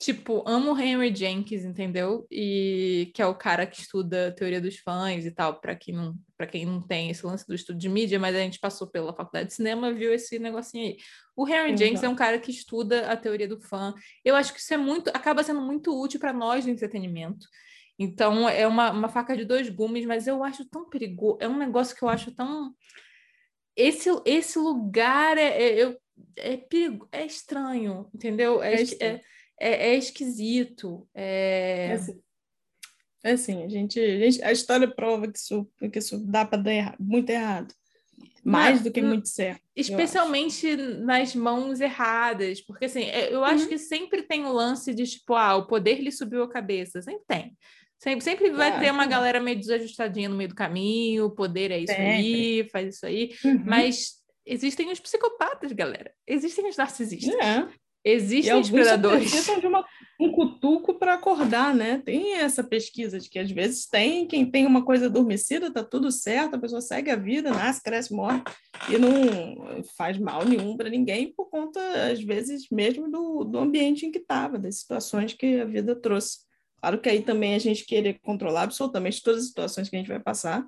[SPEAKER 1] tipo, amo Henry Jenkins, entendeu? E que é o cara que estuda teoria dos fãs e tal, para quem não, para quem não tem esse lance do estudo de mídia, mas a gente passou pela faculdade de cinema, viu esse negocinho aí. O Henry Jenkins é um cara que estuda a teoria do fã. Eu acho que isso é muito, acaba sendo muito útil para nós no entretenimento. Então, é uma, uma faca de dois gumes, mas eu acho tão perigoso. É um negócio que eu acho tão. Esse, esse lugar é, é, é, perigo, é estranho, entendeu? É, é, é é, é esquisito. É...
[SPEAKER 2] é assim, é assim a, gente, a, gente, a história prova que isso, que isso dá para dar muito errado. Mais do que muito certo.
[SPEAKER 1] Especialmente nas mãos erradas. Porque, assim, eu acho uhum. que sempre tem o lance de, tipo, ah, o poder lhe subiu a cabeça. Sempre tem. Sempre, sempre vai ter uma galera meio desajustadinha no meio do caminho, o poder é isso sempre. aí, faz isso aí. Uhum. Mas existem os psicopatas, galera. Existem os narcisistas. É. Existem e inspiradores.
[SPEAKER 2] precisam de uma, um cutuco para acordar, né? Tem essa pesquisa de que às vezes tem, quem tem uma coisa adormecida, tá tudo certo, a pessoa segue a vida, nasce, cresce, morre e não faz mal nenhum para ninguém por conta, às vezes, mesmo do, do ambiente em que estava, das situações que a vida trouxe. Claro que aí também a gente querer controlar absolutamente todas as situações que a gente vai passar.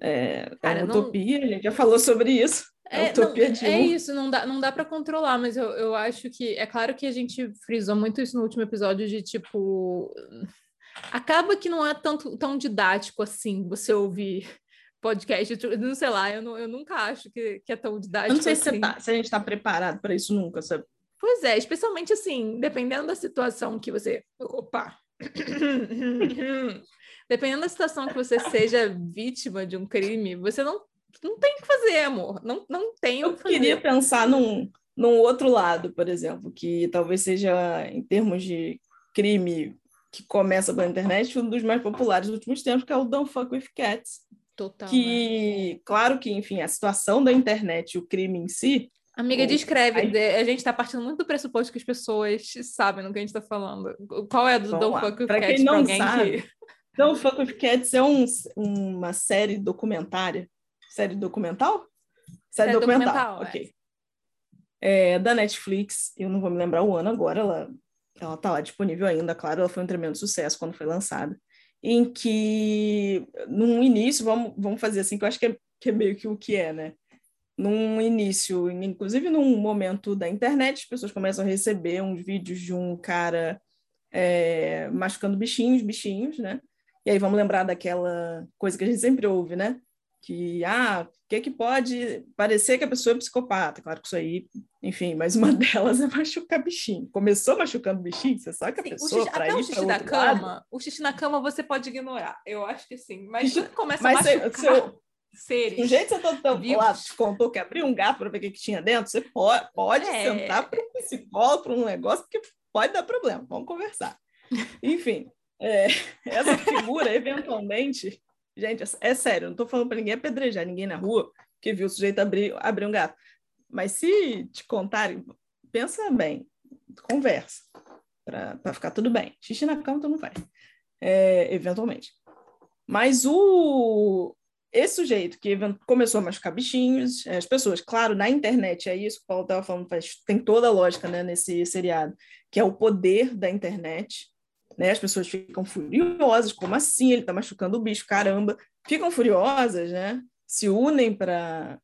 [SPEAKER 2] É, Cara, é uma não... utopia, a gente já falou sobre isso.
[SPEAKER 1] É, não, é isso, não dá, não dá para controlar, mas eu, eu acho que é claro que a gente frisou muito isso no último episódio de tipo acaba que não é tanto tão didático assim você ouvir podcast, não sei lá, eu, não, eu nunca acho que, que é tão didático. Eu
[SPEAKER 2] não sei
[SPEAKER 1] assim.
[SPEAKER 2] se, tá, se a gente está preparado para isso nunca, sabe?
[SPEAKER 1] Pois é, especialmente assim, dependendo da situação que você. Opa! dependendo da situação que você seja vítima de um crime, você não não tem o que fazer, amor. Não, não tem o que fazer.
[SPEAKER 2] Eu queria pensar num, num outro lado, por exemplo, que talvez seja, em termos de crime que começa pela internet, um dos mais populares dos últimos tempos, que é o Don't Fuck With Cats.
[SPEAKER 1] Total.
[SPEAKER 2] Que, né? claro que, enfim, a situação da internet, o crime em si.
[SPEAKER 1] Amiga, descreve. A gente está partindo muito do pressuposto que as pessoas sabem no que a gente está falando. Qual é do Don't Fuck With pra Cats? Quem não sabe, que...
[SPEAKER 2] Don't Fuck With Cats é um, uma série documentária Série documental?
[SPEAKER 1] Série, Série documental, documental, ok.
[SPEAKER 2] É. é, da Netflix, eu não vou me lembrar o ano agora, ela, ela tá lá disponível ainda, claro, ela foi um tremendo sucesso quando foi lançada, em que, num início, vamos, vamos fazer assim, que eu acho que é, que é meio que o que é, né? Num início, inclusive num momento da internet, as pessoas começam a receber uns vídeos de um cara é, machucando bichinhos, bichinhos, né? E aí vamos lembrar daquela coisa que a gente sempre ouve, né? que ah, o que, que pode parecer que a pessoa é psicopata? Claro que isso aí, enfim, mas uma delas é machucar bichinho. Começou machucando bichinho, você sabe que a sim, pessoa
[SPEAKER 1] para ir
[SPEAKER 2] o
[SPEAKER 1] xixi da cama, lado, o xixi na cama você pode ignorar. Eu acho que sim, mas quando começa mas a machucar seu, seres.
[SPEAKER 2] Do jeito que você tá tão lá, te contou que abriu um gato para ver o que, que tinha dentro, você pode, pode é... sentar para um psicólogo, para um negócio, porque pode dar problema. Vamos conversar. Enfim, é, essa figura, eventualmente, Gente, é sério, não estou falando para ninguém apedrejar ninguém na rua que viu o sujeito abrir, abrir um gato. Mas se te contarem, pensa bem, conversa, para ficar tudo bem. Xixi na cama tu não faz, é, eventualmente. Mas o esse sujeito que começou a machucar bichinhos, as pessoas, claro, na internet, é isso que o Paulo estava falando, faz, tem toda a lógica né, nesse seriado, que é o poder da internet, né? As pessoas ficam furiosas, como assim? Ele está machucando o bicho, caramba. Ficam furiosas, né? Se unem para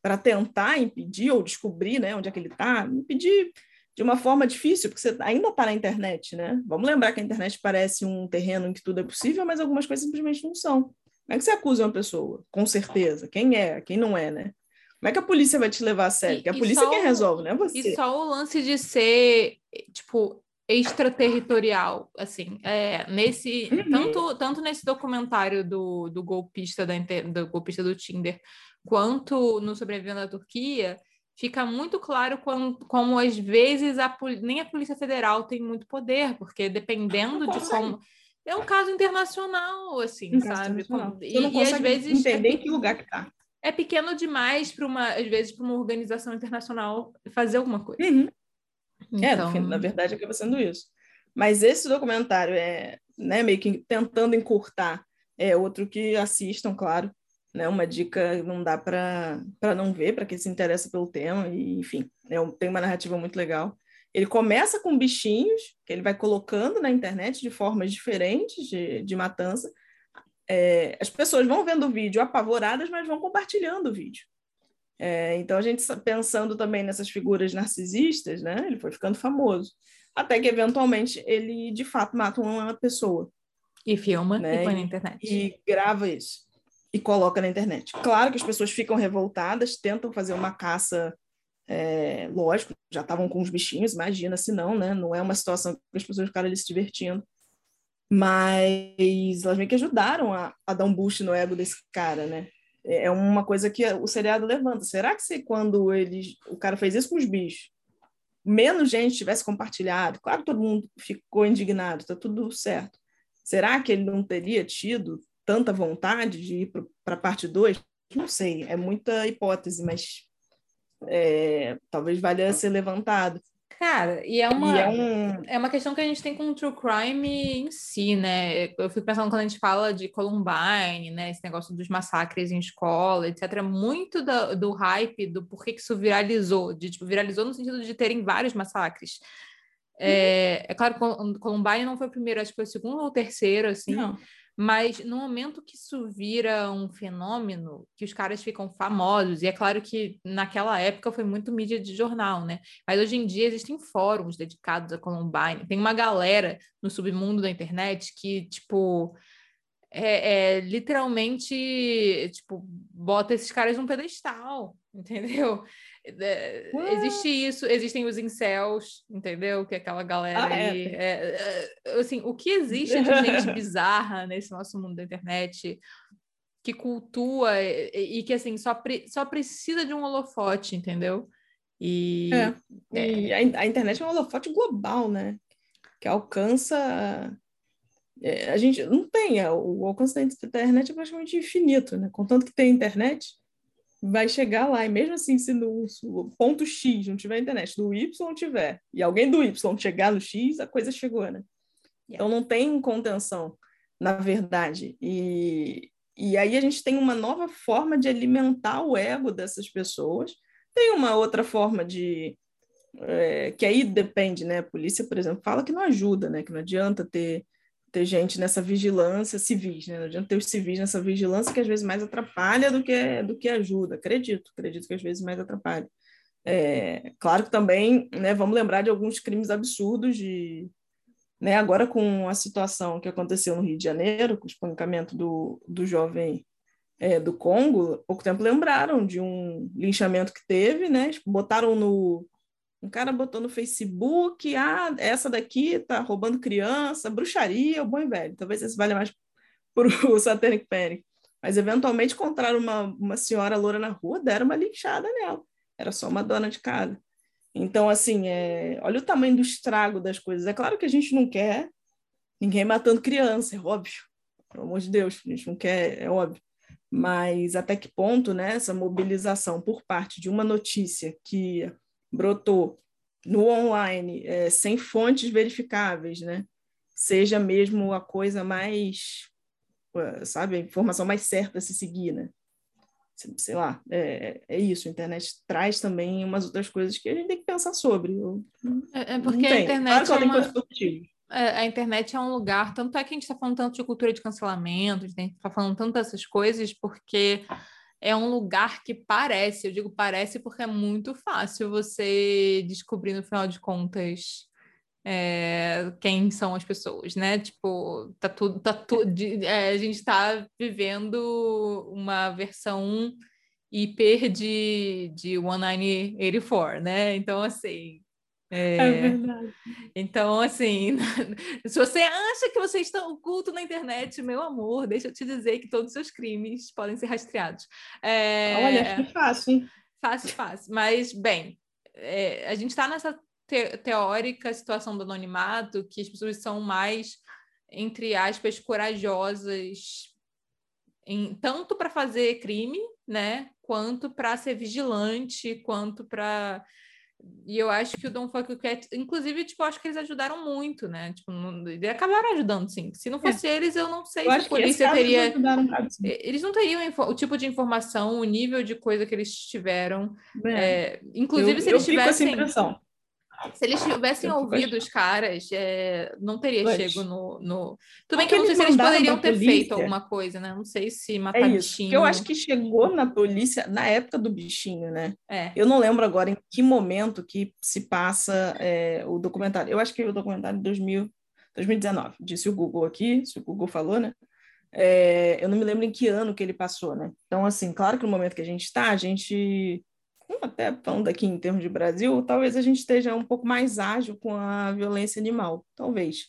[SPEAKER 2] para tentar impedir ou descobrir, né, onde é que ele está, impedir de uma forma difícil, porque você ainda está na internet, né? Vamos lembrar que a internet parece um terreno em que tudo é possível, mas algumas coisas simplesmente não são. Como é que você acusa uma pessoa? Com certeza. Quem é, quem não é, né? Como é que a polícia vai te levar a sério? Porque a polícia é quem resolve, não é você.
[SPEAKER 1] E só o lance de ser, tipo, extraterritorial, assim, é, nesse uhum. tanto, tanto nesse documentário do, do golpista da do golpista do Tinder, quanto no Sobrevivendo da Turquia, fica muito claro como, como às vezes a, nem a Polícia Federal tem muito poder, porque dependendo de como é um caso internacional, assim, um sabe? Como,
[SPEAKER 2] e, não e às vezes entender é, que lugar que tá.
[SPEAKER 1] É pequeno demais para uma, às vezes, para uma organização internacional fazer alguma coisa.
[SPEAKER 2] Uhum. É, então... É, na verdade acaba sendo isso. Mas esse documentário é, né, meio que tentando encurtar, é outro que assistam, claro, né, uma dica não dá para não ver, para quem se interessa pelo tema, e enfim, é, tem uma narrativa muito legal. Ele começa com bichinhos, que ele vai colocando na internet de formas diferentes de, de matança. É, as pessoas vão vendo o vídeo apavoradas, mas vão compartilhando o vídeo. É, então, a gente pensando também nessas figuras narcisistas, né? Ele foi ficando famoso. Até que, eventualmente, ele, de fato, mata uma pessoa.
[SPEAKER 1] E filma né? e põe na internet.
[SPEAKER 2] E grava isso. E coloca na internet. Claro que as pessoas ficam revoltadas, tentam fazer uma caça é, lógico, já estavam com os bichinhos, imagina se não, né? Não é uma situação que as pessoas ficaram ali se divertindo. Mas elas meio que ajudaram a, a dar um boost no ego desse cara, né? É, é uma coisa que o seriado levanta. Será que se quando eles, o cara fez isso com os bichos, menos gente tivesse compartilhado, claro todo mundo ficou indignado, tá tudo certo. Será que ele não teria tido tanta vontade de ir para a parte 2? Não sei, é muita hipótese, mas é, talvez valha ser levantado.
[SPEAKER 1] Cara, e é uma, e é, um... é uma questão que a gente tem com o true crime em si, né? Eu fico pensando quando a gente fala de Columbine, né? Esse negócio dos massacres em escola, etc. Muito do, do hype do porquê que isso viralizou, de tipo, viralizou no sentido de terem vários massacres. É, é claro que Columbine não foi o primeiro, acho que foi o segundo ou o terceiro, assim. Não. Mas no momento que isso vira um fenômeno, que os caras ficam famosos, e é claro que naquela época foi muito mídia de jornal, né? Mas hoje em dia existem fóruns dedicados a Columbine. Tem uma galera no submundo da internet que, tipo, é, é, literalmente, tipo, bota esses caras num pedestal, entendeu? É, existe isso, existem os incels, entendeu? Que é aquela galera ah, é. aí. É, é, assim, o que existe de gente bizarra nesse nosso mundo da internet que cultua e, e que, assim, só, pre, só precisa de um holofote, entendeu?
[SPEAKER 2] E, e a, a internet é um holofote global, né? Que alcança é, a gente não tem, é, o alcance da internet é praticamente infinito, né? Contanto que tem internet, vai chegar lá, e mesmo assim, se no ponto X não tiver internet, do Y tiver, e alguém do Y chegar no X, a coisa chegou, né? Yeah. Então não tem contenção, na verdade. E, e aí a gente tem uma nova forma de alimentar o ego dessas pessoas. Tem uma outra forma de. É, que aí depende, né? A polícia, por exemplo, fala que não ajuda, né? Que não adianta ter ter gente nessa vigilância civis, né? Não adianta ter os civis nessa vigilância que às vezes mais atrapalha do que, do que ajuda. Acredito, acredito que às vezes mais atrapalha. É, claro que também, né, vamos lembrar de alguns crimes absurdos de, né, agora com a situação que aconteceu no Rio de Janeiro, com o espancamento do, do jovem é, do Congo, pouco tempo lembraram de um linchamento que teve, né, botaram no, um cara botou no Facebook, ah, essa daqui tá roubando criança, bruxaria, o bom e velho. Talvez esse valha mais para o Satanic Panic. Mas eventualmente encontraram uma, uma senhora loura na rua, deram uma linchada nela. Era só uma dona de casa. Então, assim, é... olha o tamanho do estrago das coisas. É claro que a gente não quer ninguém matando criança, é óbvio. Pelo amor de Deus, a gente não quer, é óbvio. Mas até que ponto né, essa mobilização por parte de uma notícia que brotou no online, é, sem fontes verificáveis, né? Seja mesmo a coisa mais, sabe, a informação mais certa a se seguir, né? Sei lá, é, é isso. A internet traz também umas outras coisas que a gente tem que pensar sobre. Eu,
[SPEAKER 1] é, é porque a internet claro é uma... É, a internet é um lugar, tanto é que a gente está falando tanto de cultura de cancelamento, a gente está falando tanto dessas coisas, porque é um lugar que parece, eu digo parece porque é muito fácil você descobrir no final de contas é, quem são as pessoas, né? Tipo, tá tudo, tá tudo, é, a gente está vivendo uma versão hiper de, de 1984, né? Então, assim.
[SPEAKER 2] É, é verdade.
[SPEAKER 1] Então, assim, se você acha que você está oculto na internet, meu amor, deixa eu te dizer que todos os seus crimes podem ser rastreados.
[SPEAKER 2] É... Olha, que fácil, hein?
[SPEAKER 1] Fácil, fácil. Mas, bem, é, a gente está nessa te teórica situação do anonimato, que as pessoas são mais, entre aspas, corajosas, em, tanto para fazer crime, né? Quanto para ser vigilante, quanto para e eu acho que o Don't Fuck Cat, inclusive, tipo, acho que eles ajudaram muito, né? Tipo, não, eles acabaram ajudando, sim. Se não fosse é. eles, eu não sei eu se a polícia teria. Eles não teriam o tipo de informação, o nível de coisa que eles tiveram. É. É... Inclusive, eu, se eles tivessem. Se eles tivessem ouvido os caras, é, não teria Mas, chego no, no. Tudo bem que eu não sei se eles poderiam ter polícia. feito alguma coisa, né? Não sei se matar é isso, bichinho.
[SPEAKER 2] eu acho que chegou na polícia na época do bichinho, né?
[SPEAKER 1] É.
[SPEAKER 2] Eu não lembro agora em que momento que se passa é, o documentário. Eu acho que o documentário de 2000, 2019, disse o Google aqui, se o Google falou, né? É, eu não me lembro em que ano que ele passou, né? Então, assim, claro que no momento que a gente está, a gente até falando aqui em termos de Brasil, talvez a gente esteja um pouco mais ágil com a violência animal, talvez,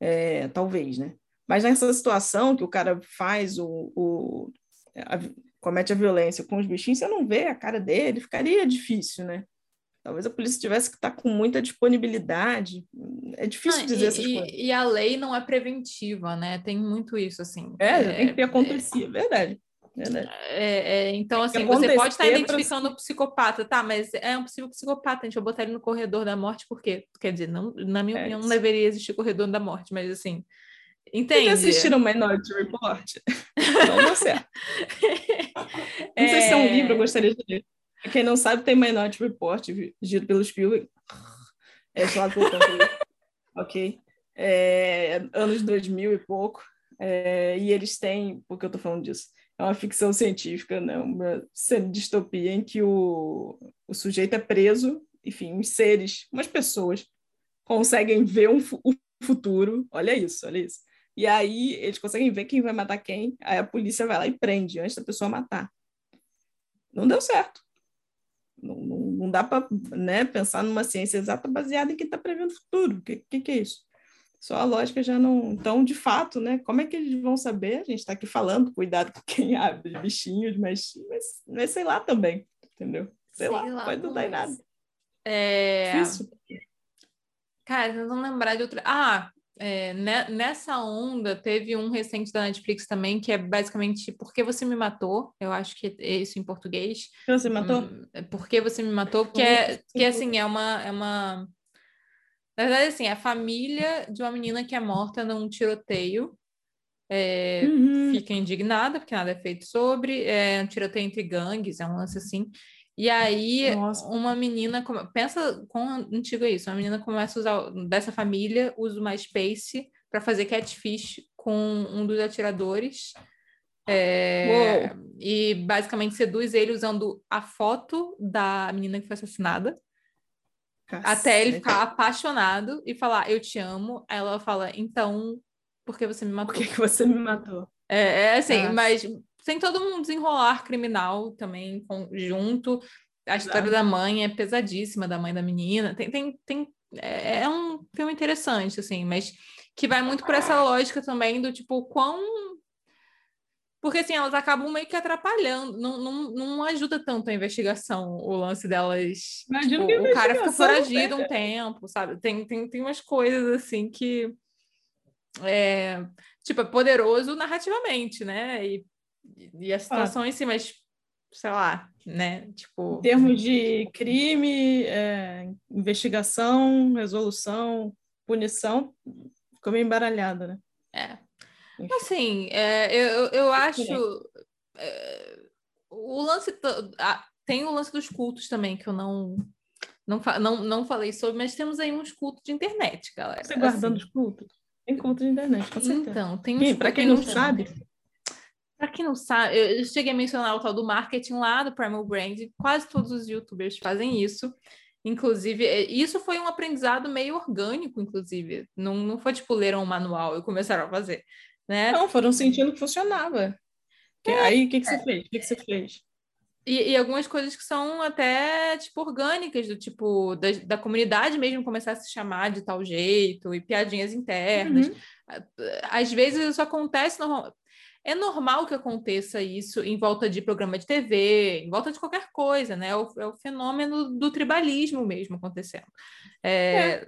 [SPEAKER 2] é, talvez, né? Mas nessa situação que o cara faz o, o a, comete a violência com os bichinhos, você não vê a cara dele, ficaria difícil, né? Talvez a polícia tivesse que estar com muita disponibilidade. É difícil ah, dizer
[SPEAKER 1] e,
[SPEAKER 2] essas
[SPEAKER 1] e,
[SPEAKER 2] coisas.
[SPEAKER 1] E a lei não é preventiva, né? Tem muito isso, assim.
[SPEAKER 2] É, é tem que ter acontecido, é, verdade.
[SPEAKER 1] É, é, então, assim, você pode estar identificando o psicopata, tá? Mas é um possível psicopata, a gente vai botar ele no corredor da morte, por quê? Quer dizer, não, na minha é opinião, não deveria existir corredor da morte, mas assim. Entende? Vocês
[SPEAKER 2] assistiram Minority Report? Não deu certo. Não sei se é um é. livro, eu gostaria de ler. Quem não sabe, tem Minority Report, dirigido pelo Spielberg. É pelo Ok. É, anos 2000 e pouco. É, e eles têm, por que eu estou falando disso? é uma ficção científica, né? uma distopia em que o, o sujeito é preso, enfim, uns seres, umas pessoas conseguem ver um, o futuro, olha isso, olha isso. E aí eles conseguem ver quem vai matar quem, aí a polícia vai lá e prende antes da pessoa matar. Não deu certo. Não, não, não dá para né, pensar numa ciência exata baseada em quem está prevendo o futuro. O que, que, que é isso? Só a lógica já não. Então, de fato, né? Como é que eles vão saber? A gente está aqui falando, cuidado com quem abre os bichinhos, mas, mas, mas sei lá também, entendeu? Sei, sei lá, lá, pode não dar em nada.
[SPEAKER 1] É... Cara, não lembrar de outra. Ah, é, nessa onda teve um recente da Netflix também, que é basicamente Por que você me matou? Eu acho que é isso em português.
[SPEAKER 2] Você me matou?
[SPEAKER 1] Hum, é Por que você me matou? Porque é, que assim, é uma. É uma na verdade, assim, a família de uma menina que é morta num tiroteio é, uhum. fica indignada, porque nada é feito sobre, é um tiroteio entre gangues, é um lance assim. E aí, Nossa. uma menina, pensa quão antigo é isso, uma menina começa a usar, dessa família, usa o MySpace para fazer catfish com um dos atiradores. É, e basicamente seduz ele usando a foto da menina que foi assassinada. Cacete. Até ele ficar apaixonado e falar, eu te amo. Aí ela fala, então, por que você me matou?
[SPEAKER 2] Por que, que você me matou?
[SPEAKER 1] É, é assim, Nossa. mas tem todo um desenrolar criminal também com, junto. A história da mãe é pesadíssima, da mãe da menina. Tem, tem, tem, é, é um filme interessante, assim, mas que vai muito por essa lógica também do tipo, quão porque assim, elas acabam meio que atrapalhando, não, não, não ajuda tanto a investigação, o lance delas. Tipo, o cara fica foragido um tempo, sabe? Tem, tem, tem umas coisas assim que é, tipo, é poderoso narrativamente, né? E, e a situação ah. em si, mas sei lá, né? Tipo.
[SPEAKER 2] Em termos de crime, é, investigação, resolução, punição, ficou meio embaralhada, né?
[SPEAKER 1] É. Assim, é, eu, eu acho. É, o lance. Ah, tem o lance dos cultos também, que eu não, não, não, não falei sobre, mas temos aí uns cultos de internet, galera.
[SPEAKER 2] Você guardando assim. os cultos? Tem culto de internet, com certeza.
[SPEAKER 1] Então, tem uns
[SPEAKER 2] Para quem não sabe.
[SPEAKER 1] Para quem não sabe, eu cheguei a mencionar o tal do marketing lá do Primal Brand, quase todos os youtubers fazem isso. Inclusive, é, isso foi um aprendizado meio orgânico, inclusive. Não, não foi tipo leram um manual e começaram a fazer. Né?
[SPEAKER 2] Não, foram sentindo que funcionava. É, Aí, o que, que você fez? O que, que você fez?
[SPEAKER 1] E, e, algumas coisas que são até, tipo, orgânicas, do tipo, da, da comunidade mesmo começar a se chamar de tal jeito, e piadinhas internas. Uhum. Às vezes isso acontece normal. É normal que aconteça isso em volta de programa de TV, em volta de qualquer coisa, né? É o, é o fenômeno do tribalismo mesmo acontecendo. É,
[SPEAKER 2] é.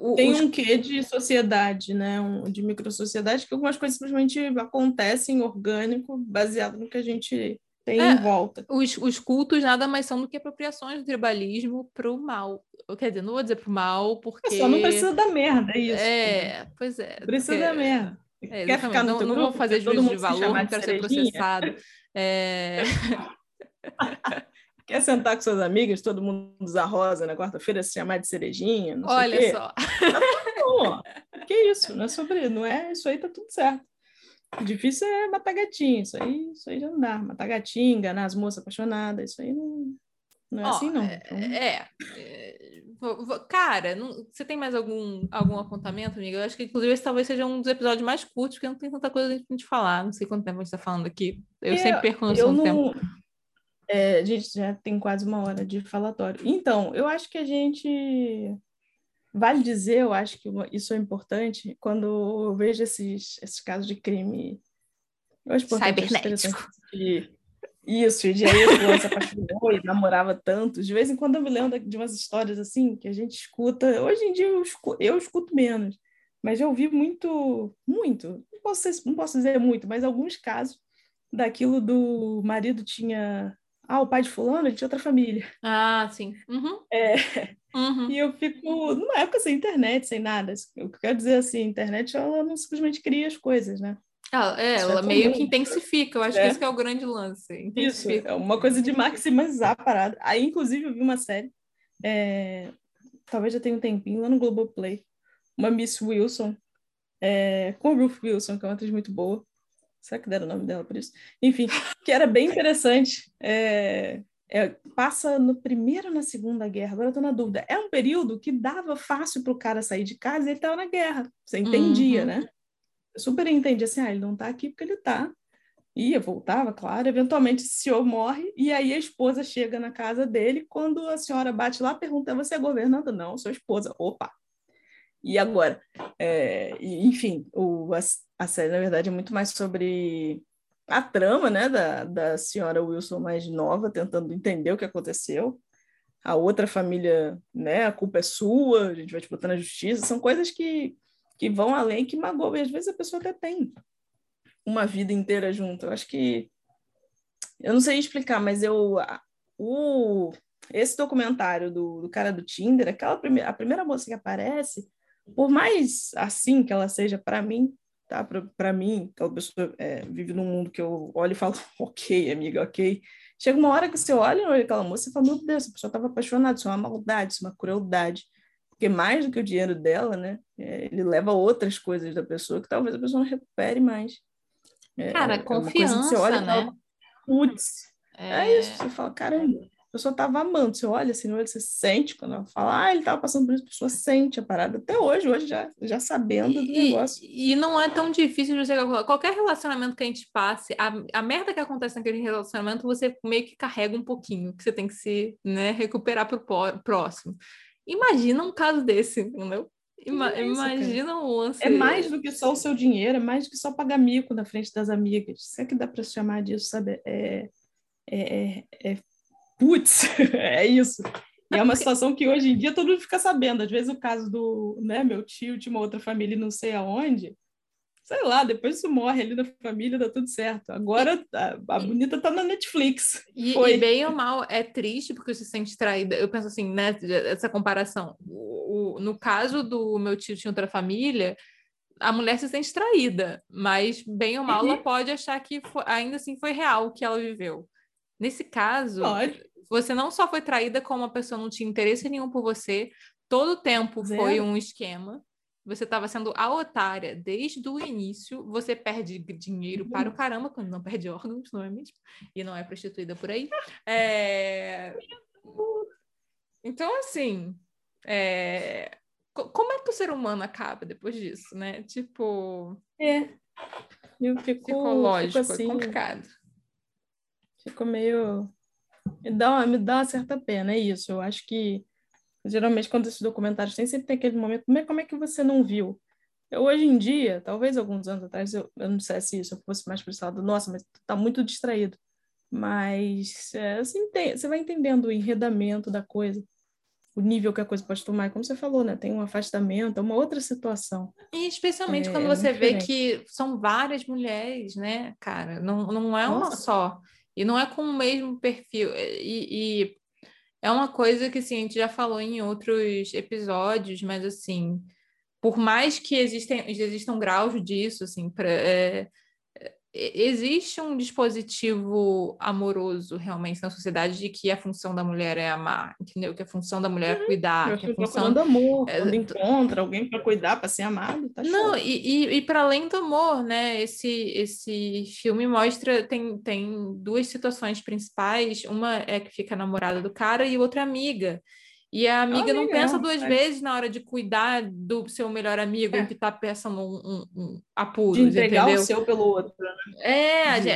[SPEAKER 2] O, Tem os... um quê de sociedade, né? Um, de microsociedade, que algumas coisas simplesmente acontecem orgânico, baseado no que a gente tem é, em volta.
[SPEAKER 1] Os, os cultos nada mais são do que apropriações do tribalismo para o mal. Quer dizer, não vou dizer para o mal, porque.
[SPEAKER 2] É só não precisa da merda, é isso.
[SPEAKER 1] É, pois é.
[SPEAKER 2] Precisa porque... da merda.
[SPEAKER 1] É, Quer ficar no não, não vou fazer juízo de valor, não quero ser processado. É...
[SPEAKER 2] Quer sentar com suas amigas, todo mundo usar rosa na quarta-feira, se chamar de cerejinha?
[SPEAKER 1] Olha só. Tá
[SPEAKER 2] bom. que isso, não é sobre, não é isso aí, tá tudo certo. O difícil é matar gatinho, isso aí, isso aí já não dá. Matar gatinho, enganar as moças apaixonadas, isso aí não, não é assim, não.
[SPEAKER 1] É, então... é, é Cara, não, você tem mais algum, algum apontamento, amiga? Eu acho que, inclusive, esse talvez seja um dos episódios mais curtos, porque não tem tanta coisa a gente falar. Não sei quanto tempo a gente está falando aqui. Eu é, sempre perco noção do tempo.
[SPEAKER 2] É, a gente já tem quase uma hora de falatório. Então, eu acho que a gente. Vale dizer, eu acho que isso é importante, quando eu vejo esses, esses casos de crime. Eu acho importante,
[SPEAKER 1] Cybernético.
[SPEAKER 2] Isso, e de aí a se apaixonou e namorava tanto. De vez em quando eu me lembro de umas histórias assim que a gente escuta. Hoje em dia eu escuto, eu escuto menos, mas já ouvi muito, muito. Não posso, não posso dizer muito, mas alguns casos daquilo do marido tinha. Ah, o pai de fulano, ele tinha outra família.
[SPEAKER 1] Ah, sim. Uhum.
[SPEAKER 2] É, uhum. E eu fico, numa época sem internet, sem nada. O que eu quero dizer assim, a internet ela não simplesmente cria as coisas, né?
[SPEAKER 1] Ela, é, ela é meio que intensifica, eu acho é. que esse que é o grande lance.
[SPEAKER 2] Isso, é uma coisa de maximizar a parada. Aí, inclusive, eu vi uma série, é, talvez já tenha um tempinho, lá no Globoplay, uma Miss Wilson, é, com Ruth Wilson, que é uma atriz muito boa. Será que deram o nome dela por isso? Enfim, que era bem interessante. É, é, passa no primeiro ou na segunda guerra, agora eu tô na dúvida. É um período que dava fácil para o cara sair de casa e ele estava na guerra. Você entendia, uhum. né? super entendi assim, ah, ele não está aqui porque ele está. Ia, voltava, claro. Eventualmente, o senhor morre e aí a esposa chega na casa dele. Quando a senhora bate lá, pergunta: Você é governanta? Não, sua esposa. Opa! E agora? É, enfim, o, a, a, série, na verdade, é muito mais sobre a trama né, da, da senhora Wilson mais nova, tentando entender o que aconteceu. A outra família, né, a culpa é sua, a gente vai te botar na justiça. São coisas que que vão além, que magoam. E às vezes a pessoa até tem uma vida inteira junto. Eu acho que. Eu não sei explicar, mas eu. O, esse documentário do, do cara do Tinder, aquela primeira, a primeira moça que aparece, por mais assim que ela seja para mim, tá? Para mim, aquela pessoa é, vive num mundo que eu olho e falo, ok, amiga, ok. Chega uma hora que você olha aquela moça e fala, meu Deus, essa pessoa estava apaixonada, isso é uma maldade, isso é uma crueldade porque mais do que o dinheiro dela, né, é, ele leva outras coisas da pessoa que talvez a pessoa não recupere mais.
[SPEAKER 1] É, cara, é confiança, você olha, né?
[SPEAKER 2] Putz, é... é... isso. Você fala, caramba, a pessoa tava amando. Você olha assim, você sente quando ela fala, ah, ele tava passando por isso, a pessoa sente a parada. Até hoje, hoje já, já sabendo do
[SPEAKER 1] e,
[SPEAKER 2] negócio.
[SPEAKER 1] E não é tão difícil de você calcular. Qualquer relacionamento que a gente passe, a, a merda que acontece naquele relacionamento, você meio que carrega um pouquinho, que você tem que se né, recuperar pro próximo. Imagina um caso desse, entendeu? Ima é isso, imagina um lance.
[SPEAKER 2] É mais do que só o seu dinheiro, é mais do que só pagar mico na frente das amigas. Se é que dá para chamar disso, sabe? É, é, é, é... Putz, é isso. E é uma situação que hoje em dia todo mundo fica sabendo. Às vezes o caso do, né, meu tio tinha uma outra família não sei aonde, sei lá, depois isso morre ali na família, dá tudo certo. Agora a, a bonita tá na Netflix.
[SPEAKER 1] E, e, bem ou mal, é triste porque você se sente traída. Eu penso assim, né, essa comparação. O, o, no caso do meu tio tinha outra família, a mulher se sente traída, mas bem ou mal uhum. ela pode achar que foi, ainda assim foi real o que ela viveu. Nesse caso, pode. Você não só foi traída, como a pessoa não tinha interesse nenhum por você, todo o tempo Zero. foi um esquema você estava sendo a otária desde o início, você perde dinheiro uhum. para o caramba, quando não perde órgãos, não é mesmo? E não é prostituída por aí. É... Então, assim, é... como é que o ser humano acaba depois disso, né? Tipo.
[SPEAKER 2] É. Eu fico, psicológico, fico é assim, é
[SPEAKER 1] complicado.
[SPEAKER 2] Fico meio. Me dá, uma, me dá uma certa pena, é isso. Eu acho que, geralmente, quando esses documentários tem, sempre tem aquele momento, como é, como é que você não viu? Eu, hoje em dia, talvez alguns anos atrás, eu, eu não dissesse isso, eu fosse mais para lado, nossa, mas tu tá muito distraído. Mas é, você, entende, você vai entendendo o enredamento da coisa o nível que a coisa pode tomar, como você falou, né? Tem um afastamento, é uma outra situação.
[SPEAKER 1] E especialmente é, quando você vê que são várias mulheres, né, cara? Não, não é uma só. E não é com o mesmo perfil. E, e, é uma coisa que assim, a gente já falou em outros episódios, mas assim, por mais que existem, existam graus disso, assim, é, existe um dispositivo amoroso realmente na sociedade de que a função da mulher é amar, entendeu? Que a função da mulher é uhum. cuidar.
[SPEAKER 2] Eu
[SPEAKER 1] que a
[SPEAKER 2] função do amor, é... quando encontra alguém para cuidar, para ser amado, tá
[SPEAKER 1] Não, e, e, e para além do amor, né? Esse, esse filme mostra, tem, tem duas situações principais, uma é que fica namorada do cara e outra amiga. E a amiga, não pensa duas é. vezes na hora de cuidar do seu melhor amigo é. que está pensando um, um, um apuro. De
[SPEAKER 2] entregar
[SPEAKER 1] entendeu?
[SPEAKER 2] o seu pelo outro. Né?
[SPEAKER 1] É, de,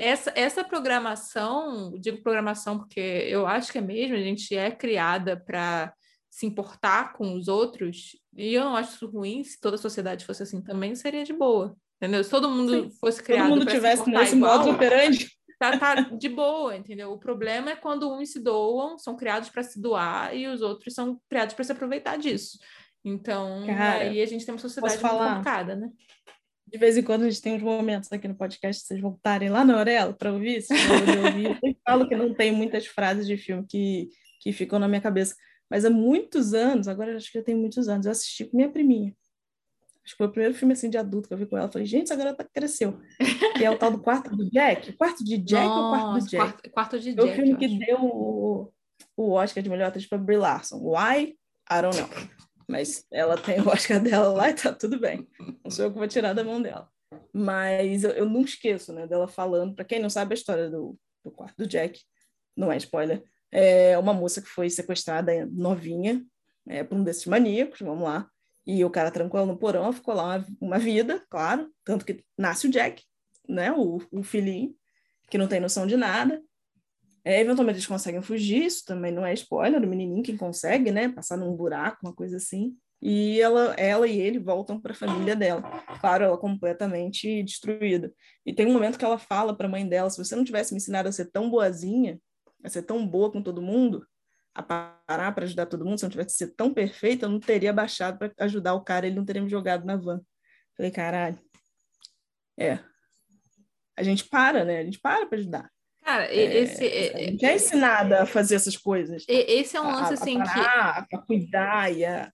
[SPEAKER 1] essa, essa programação, digo programação porque eu acho que é mesmo, a gente é criada para se importar com os outros, e eu não acho isso ruim, se toda a sociedade fosse assim também, seria de boa. Entendeu? Se todo mundo Sim. fosse criado.
[SPEAKER 2] Todo mundo tivesse nesse igual, modo operante
[SPEAKER 1] tá, tá de boa, entendeu? O problema é quando uns se doam, são criados para se doar, e os outros são criados para se aproveitar disso. Então, Cara, aí a gente tem uma sociedade muito complicada, né?
[SPEAKER 2] De vez em quando a gente tem uns momentos aqui no podcast, vocês voltarem lá na orelha para ouvir, se eu ouvir. Eu falo que não tem muitas frases de filme que, que ficam na minha cabeça. Mas há muitos anos, agora acho que já tem muitos anos, eu assisti com minha priminha. Acho que foi o primeiro filme assim de adulto que eu vi com ela. Eu falei, gente, essa garota cresceu. E é o tal do quarto do Jack. Quarto de Jack Nossa, ou quarto do Jack?
[SPEAKER 1] Quarto, quarto de Jack.
[SPEAKER 2] Foi o filme que deu o, o Oscar de melhor atriz para Brie Larson. Why? I don't know. Mas ela tem o Oscar dela lá e tá tudo bem. Não sou eu que vou tirar da mão dela. Mas eu, eu não esqueço, né, dela falando. Para quem não sabe a história do, do quarto do Jack, não é spoiler. É uma moça que foi sequestrada novinha é, por um desses maníacos, vamos lá e o cara trancou ela no porão, ficou lá uma, uma, vida, claro. Tanto que nasce o Jack, né? O, o filhinho, que não tem noção de nada. É, eventualmente eles conseguem fugir, isso também não é spoiler, o menininho quem consegue, né? Passar num buraco, uma coisa assim. E ela, ela e ele voltam para a família dela. Claro, ela completamente destruída. E tem um momento que ela fala para a mãe dela: se você não tivesse me ensinado a ser tão boazinha, a ser tão boa com todo mundo, a parar para ajudar todo mundo, se eu não tivesse sido tão perfeita, eu não teria baixado para ajudar o cara, ele não teria me jogado na van. Falei, caralho. É. A gente para, né? A gente para para ajudar.
[SPEAKER 1] Cara, é, esse.
[SPEAKER 2] A gente é ensinada a fazer essas coisas.
[SPEAKER 1] Esse é um lance assim
[SPEAKER 2] a, a parar, que. A cuidar e a
[SPEAKER 1] é,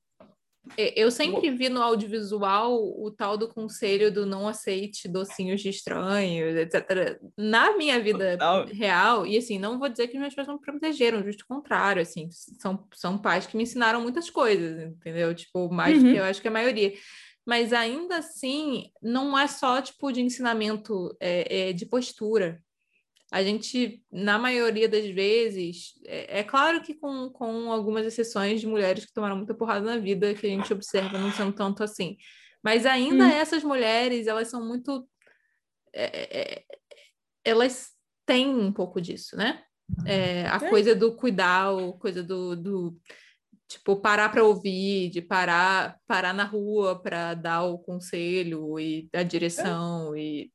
[SPEAKER 1] eu sempre vi no audiovisual o tal do conselho do não aceite docinhos de estranhos, etc. Na minha vida Total. real, e assim, não vou dizer que meus pais não me protegeram, justo o contrário, assim, são, são pais que me ensinaram muitas coisas, entendeu? Tipo, mais uhum. que eu acho que a maioria. Mas ainda assim, não é só, tipo, de ensinamento é, é de postura, a gente, na maioria das vezes, é, é, claro que com, com algumas exceções de mulheres que tomaram muita porrada na vida, que a gente observa não sendo tanto assim. Mas ainda hum. essas mulheres, elas são muito. É, é, é elas têm um pouco disso, né? É, a coisa do cuidar, a coisa do, do tipo parar para ouvir, de parar parar na rua para dar o conselho e a direção e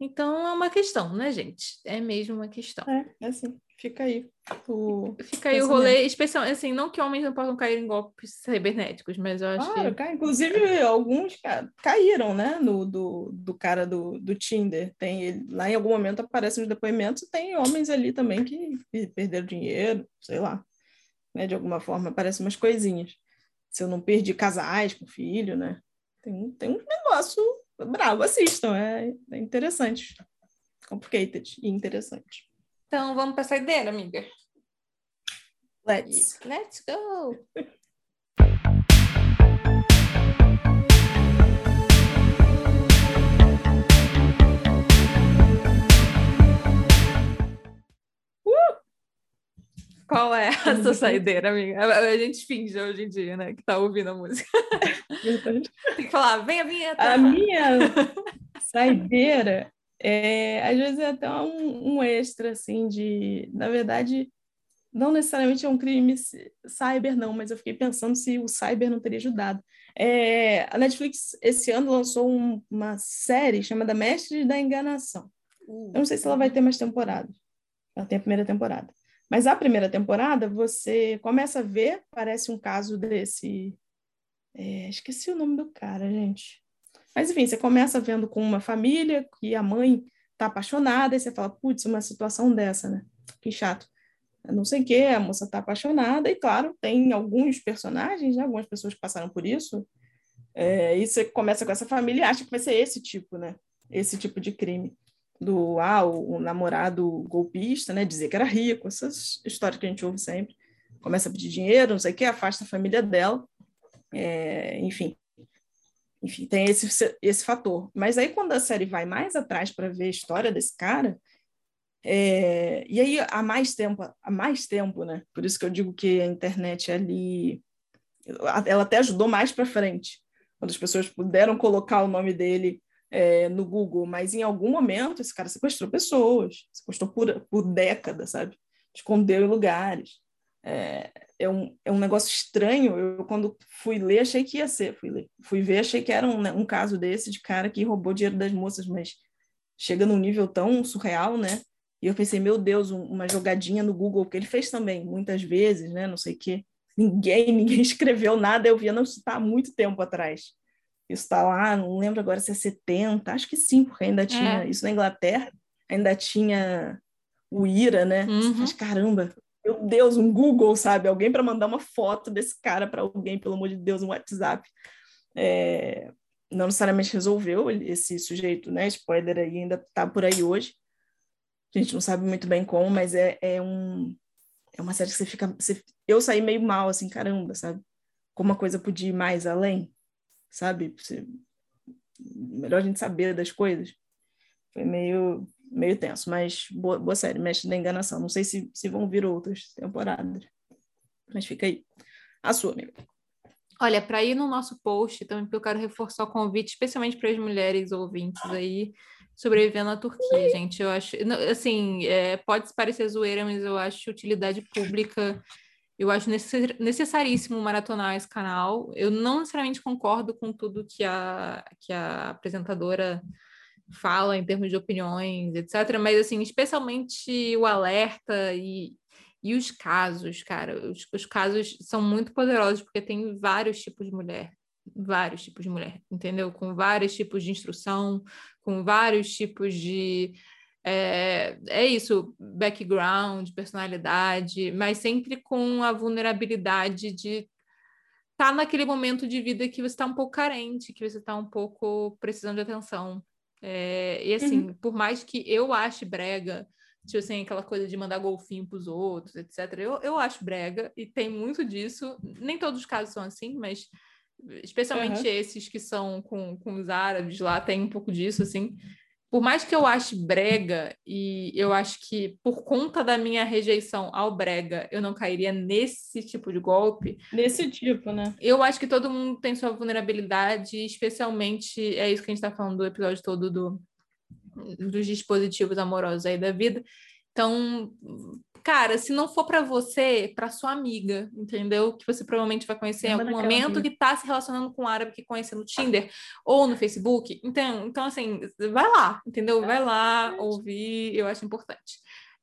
[SPEAKER 1] então é uma questão, né, gente? É mesmo uma questão.
[SPEAKER 2] É, é assim. Fica aí o.
[SPEAKER 1] Fica aí o rolê, especialmente assim, não que homens não possam cair em golpes cibernéticos, mas eu acho
[SPEAKER 2] claro,
[SPEAKER 1] que.
[SPEAKER 2] Cai. Inclusive, alguns caíram, né? No, do, do cara do, do Tinder. Tem ele, lá em algum momento aparecem os depoimentos, tem homens ali também que perderam dinheiro, sei lá. Né? De alguma forma aparecem umas coisinhas. Se eu não perdi casais com filho, né? Tem, tem um negócio bravo, assistam, é, é interessante. Complicated e interessante.
[SPEAKER 1] Então, vamos para a saideira, amiga?
[SPEAKER 2] Let's.
[SPEAKER 1] Let's go! Qual é a sua saideira, amiga? A gente finge hoje em dia, né? Que tá ouvindo a música. Tem que falar, vem a vinheta!
[SPEAKER 2] A minha saideira é, às vezes é até um, um extra, assim, de... Na verdade, não necessariamente é um crime cyber, não, mas eu fiquei pensando se o cyber não teria ajudado. É, a Netflix, esse ano, lançou um, uma série chamada Mestres da Enganação. Uh, eu não sei se ela vai ter mais temporadas. Ela tem a primeira temporada. Mas a primeira temporada, você começa a ver, parece um caso desse. É, esqueci o nome do cara, gente. Mas enfim, você começa vendo com uma família que a mãe tá apaixonada, e você fala, putz, uma situação dessa, né? Que chato. Não sei o quê, a moça tá apaixonada, e claro, tem alguns personagens, né? algumas pessoas que passaram por isso, é, e você começa com essa família e acha que vai ser esse tipo, né? Esse tipo de crime do ah, o, namorado golpista, né? Dizer que era rico, essas histórias que a gente ouve sempre. Começa a pedir dinheiro, não sei o que, afasta a família dela. É, enfim. Enfim, tem esse, esse fator. Mas aí, quando a série vai mais atrás para ver a história desse cara, é, e aí há mais tempo, há mais tempo, né? Por isso que eu digo que a internet ali, ela até ajudou mais para frente, quando as pessoas puderam colocar o nome dele é, no Google, mas em algum momento esse cara sequestrou pessoas, sequestrou por, por décadas, sabe? Escondeu em lugares. É, é, um, é um negócio estranho. Eu, quando fui ler, achei que ia ser. Fui, ler, fui ver, achei que era um, né, um caso desse de cara que roubou dinheiro das moças, mas chega num nível tão surreal, né? E eu pensei, meu Deus, um, uma jogadinha no Google, que ele fez também, muitas vezes, né? Não sei o quê. Ninguém, ninguém escreveu nada, eu via, não, está há muito tempo atrás. Está lá, não lembro agora se é 70, acho que sim, porque ainda tinha é. isso na Inglaterra, ainda tinha o IRA, né? Uhum. Mas caramba, meu Deus, um Google, sabe? Alguém para mandar uma foto desse cara para alguém, pelo amor de Deus, um WhatsApp. É... Não necessariamente resolveu esse sujeito, né? Spoiler aí ainda está por aí hoje. A gente não sabe muito bem como, mas é, é um é uma série que você fica. Você... Eu saí meio mal, assim, caramba, sabe? Como a coisa podia ir mais além sabe? Melhor a gente saber das coisas. Foi meio, meio tenso, mas boa, boa série, Mestre da Enganação. Não sei se, se vão vir outras temporadas, mas fica aí. A sua, amiga.
[SPEAKER 1] Olha, para ir no nosso post também, porque eu quero reforçar o convite, especialmente para as mulheres ouvintes aí, sobrevivendo à Turquia, gente. Eu acho, assim, é, pode parecer zoeira, mas eu acho utilidade pública eu acho necessaríssimo maratonar esse canal. Eu não necessariamente concordo com tudo que a, que a apresentadora fala em termos de opiniões, etc. Mas, assim, especialmente o alerta e, e os casos, cara. Os, os casos são muito poderosos porque tem vários tipos de mulher. Vários tipos de mulher, entendeu? Com vários tipos de instrução, com vários tipos de é, é isso, background, personalidade, mas sempre com a vulnerabilidade de estar tá naquele momento de vida que você está um pouco carente, que você está um pouco precisando de atenção. É, e assim, uhum. por mais que eu ache brega, tipo assim, aquela coisa de mandar golfinho para os outros, etc., eu, eu acho brega, e tem muito disso. Nem todos os casos são assim, mas especialmente uhum. esses que são com, com os árabes lá, tem um pouco disso, assim por mais que eu ache brega, e eu acho que por conta da minha rejeição ao brega, eu não cairia nesse tipo de golpe.
[SPEAKER 2] Nesse tipo, né?
[SPEAKER 1] Eu acho que todo mundo tem sua vulnerabilidade, especialmente, é isso que a gente está falando do episódio todo do, dos dispositivos amorosos aí da vida. Então, cara, se não for para você, para sua amiga, entendeu? Que você provavelmente vai conhecer em algum momento que tá se relacionando com um árabe que conhece no Tinder ou no Facebook. Então, então assim, vai lá, entendeu? Vai lá ouvir, eu acho importante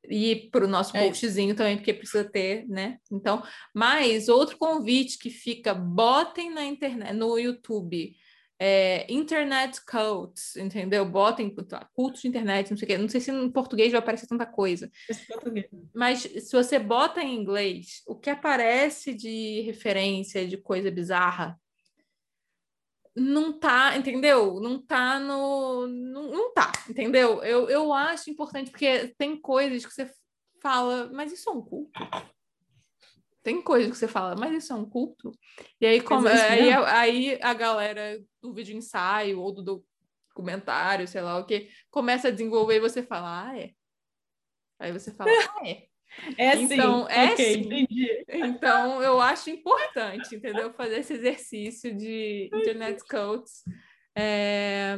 [SPEAKER 1] e para o nosso é postzinho também, porque precisa ter, né? Então, mas outro convite que fica, botem na internet, no YouTube, é, internet cults, entendeu? Botem cultos de internet, não sei o quê. Não sei se em português vai aparecer tanta coisa. Mas se você bota em inglês, o que aparece de referência de coisa bizarra não tá, entendeu? Não tá no. Não, não tá, entendeu? Eu, eu acho importante, porque tem coisas que você fala, mas isso é um culto? Tem coisas que você fala, mas isso é um culto? E aí, como, aí, aí a galera do vídeo ensaio ou do documentário, sei lá o que, começa a desenvolver e você fala, ah, é. Aí você fala, ah, é.
[SPEAKER 2] É sim. Então, é okay, sim. Entendi.
[SPEAKER 1] Então, eu acho importante, entendeu? Fazer esse exercício de internet codes. É...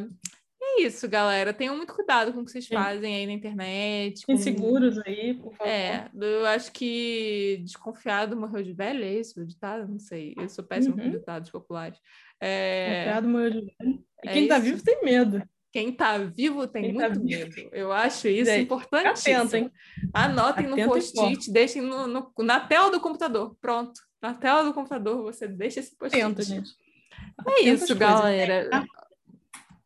[SPEAKER 1] É isso, galera. Tenham muito cuidado com o que vocês fazem aí na internet. Com...
[SPEAKER 2] Seguros aí, por favor.
[SPEAKER 1] É, eu acho que desconfiado morreu de velho, é isso o ditado? Não sei. Eu sou péssimo uhum. com ditados populares. É...
[SPEAKER 2] Desconfiado morreu de velho. E é quem tá isso. vivo tem medo.
[SPEAKER 1] Quem tá vivo tem quem tá muito tá medo. Eu acho isso Gente, importantíssimo. Atento, hein? Anotem Atento no post-it, deixem no, no, na tela do computador. Pronto. Na tela do computador você deixa esse post-it. gente. É isso, galera. Coisas?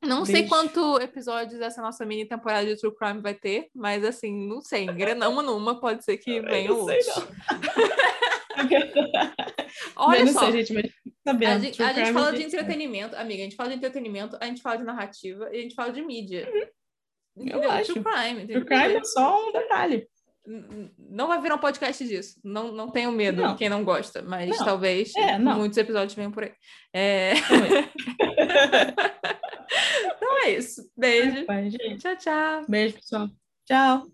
[SPEAKER 1] Não Beijo. sei quanto episódios essa nossa mini temporada de True Crime vai ter, mas assim, não sei, engrenamos numa, pode ser que venha outros. Olha
[SPEAKER 2] não
[SPEAKER 1] só,
[SPEAKER 2] sei, gente, mas sabendo,
[SPEAKER 1] a gente, a gente fala de entretenimento, amiga, a gente fala de entretenimento, a gente fala de narrativa e a gente fala de mídia.
[SPEAKER 2] Uhum. Eu acho. True Crime. True Crime é só um detalhe.
[SPEAKER 1] Não vai virar um podcast disso. Não, não tenho medo não. quem não gosta, mas não. talvez é, muitos episódios venham por aí. É... então é isso. Beijo. tchau, tchau.
[SPEAKER 2] Beijo, pessoal. Tchau.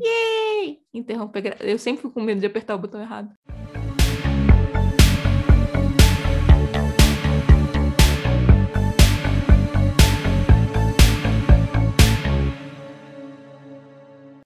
[SPEAKER 1] Yay! Interromper. Eu sempre fico com medo de apertar o botão errado.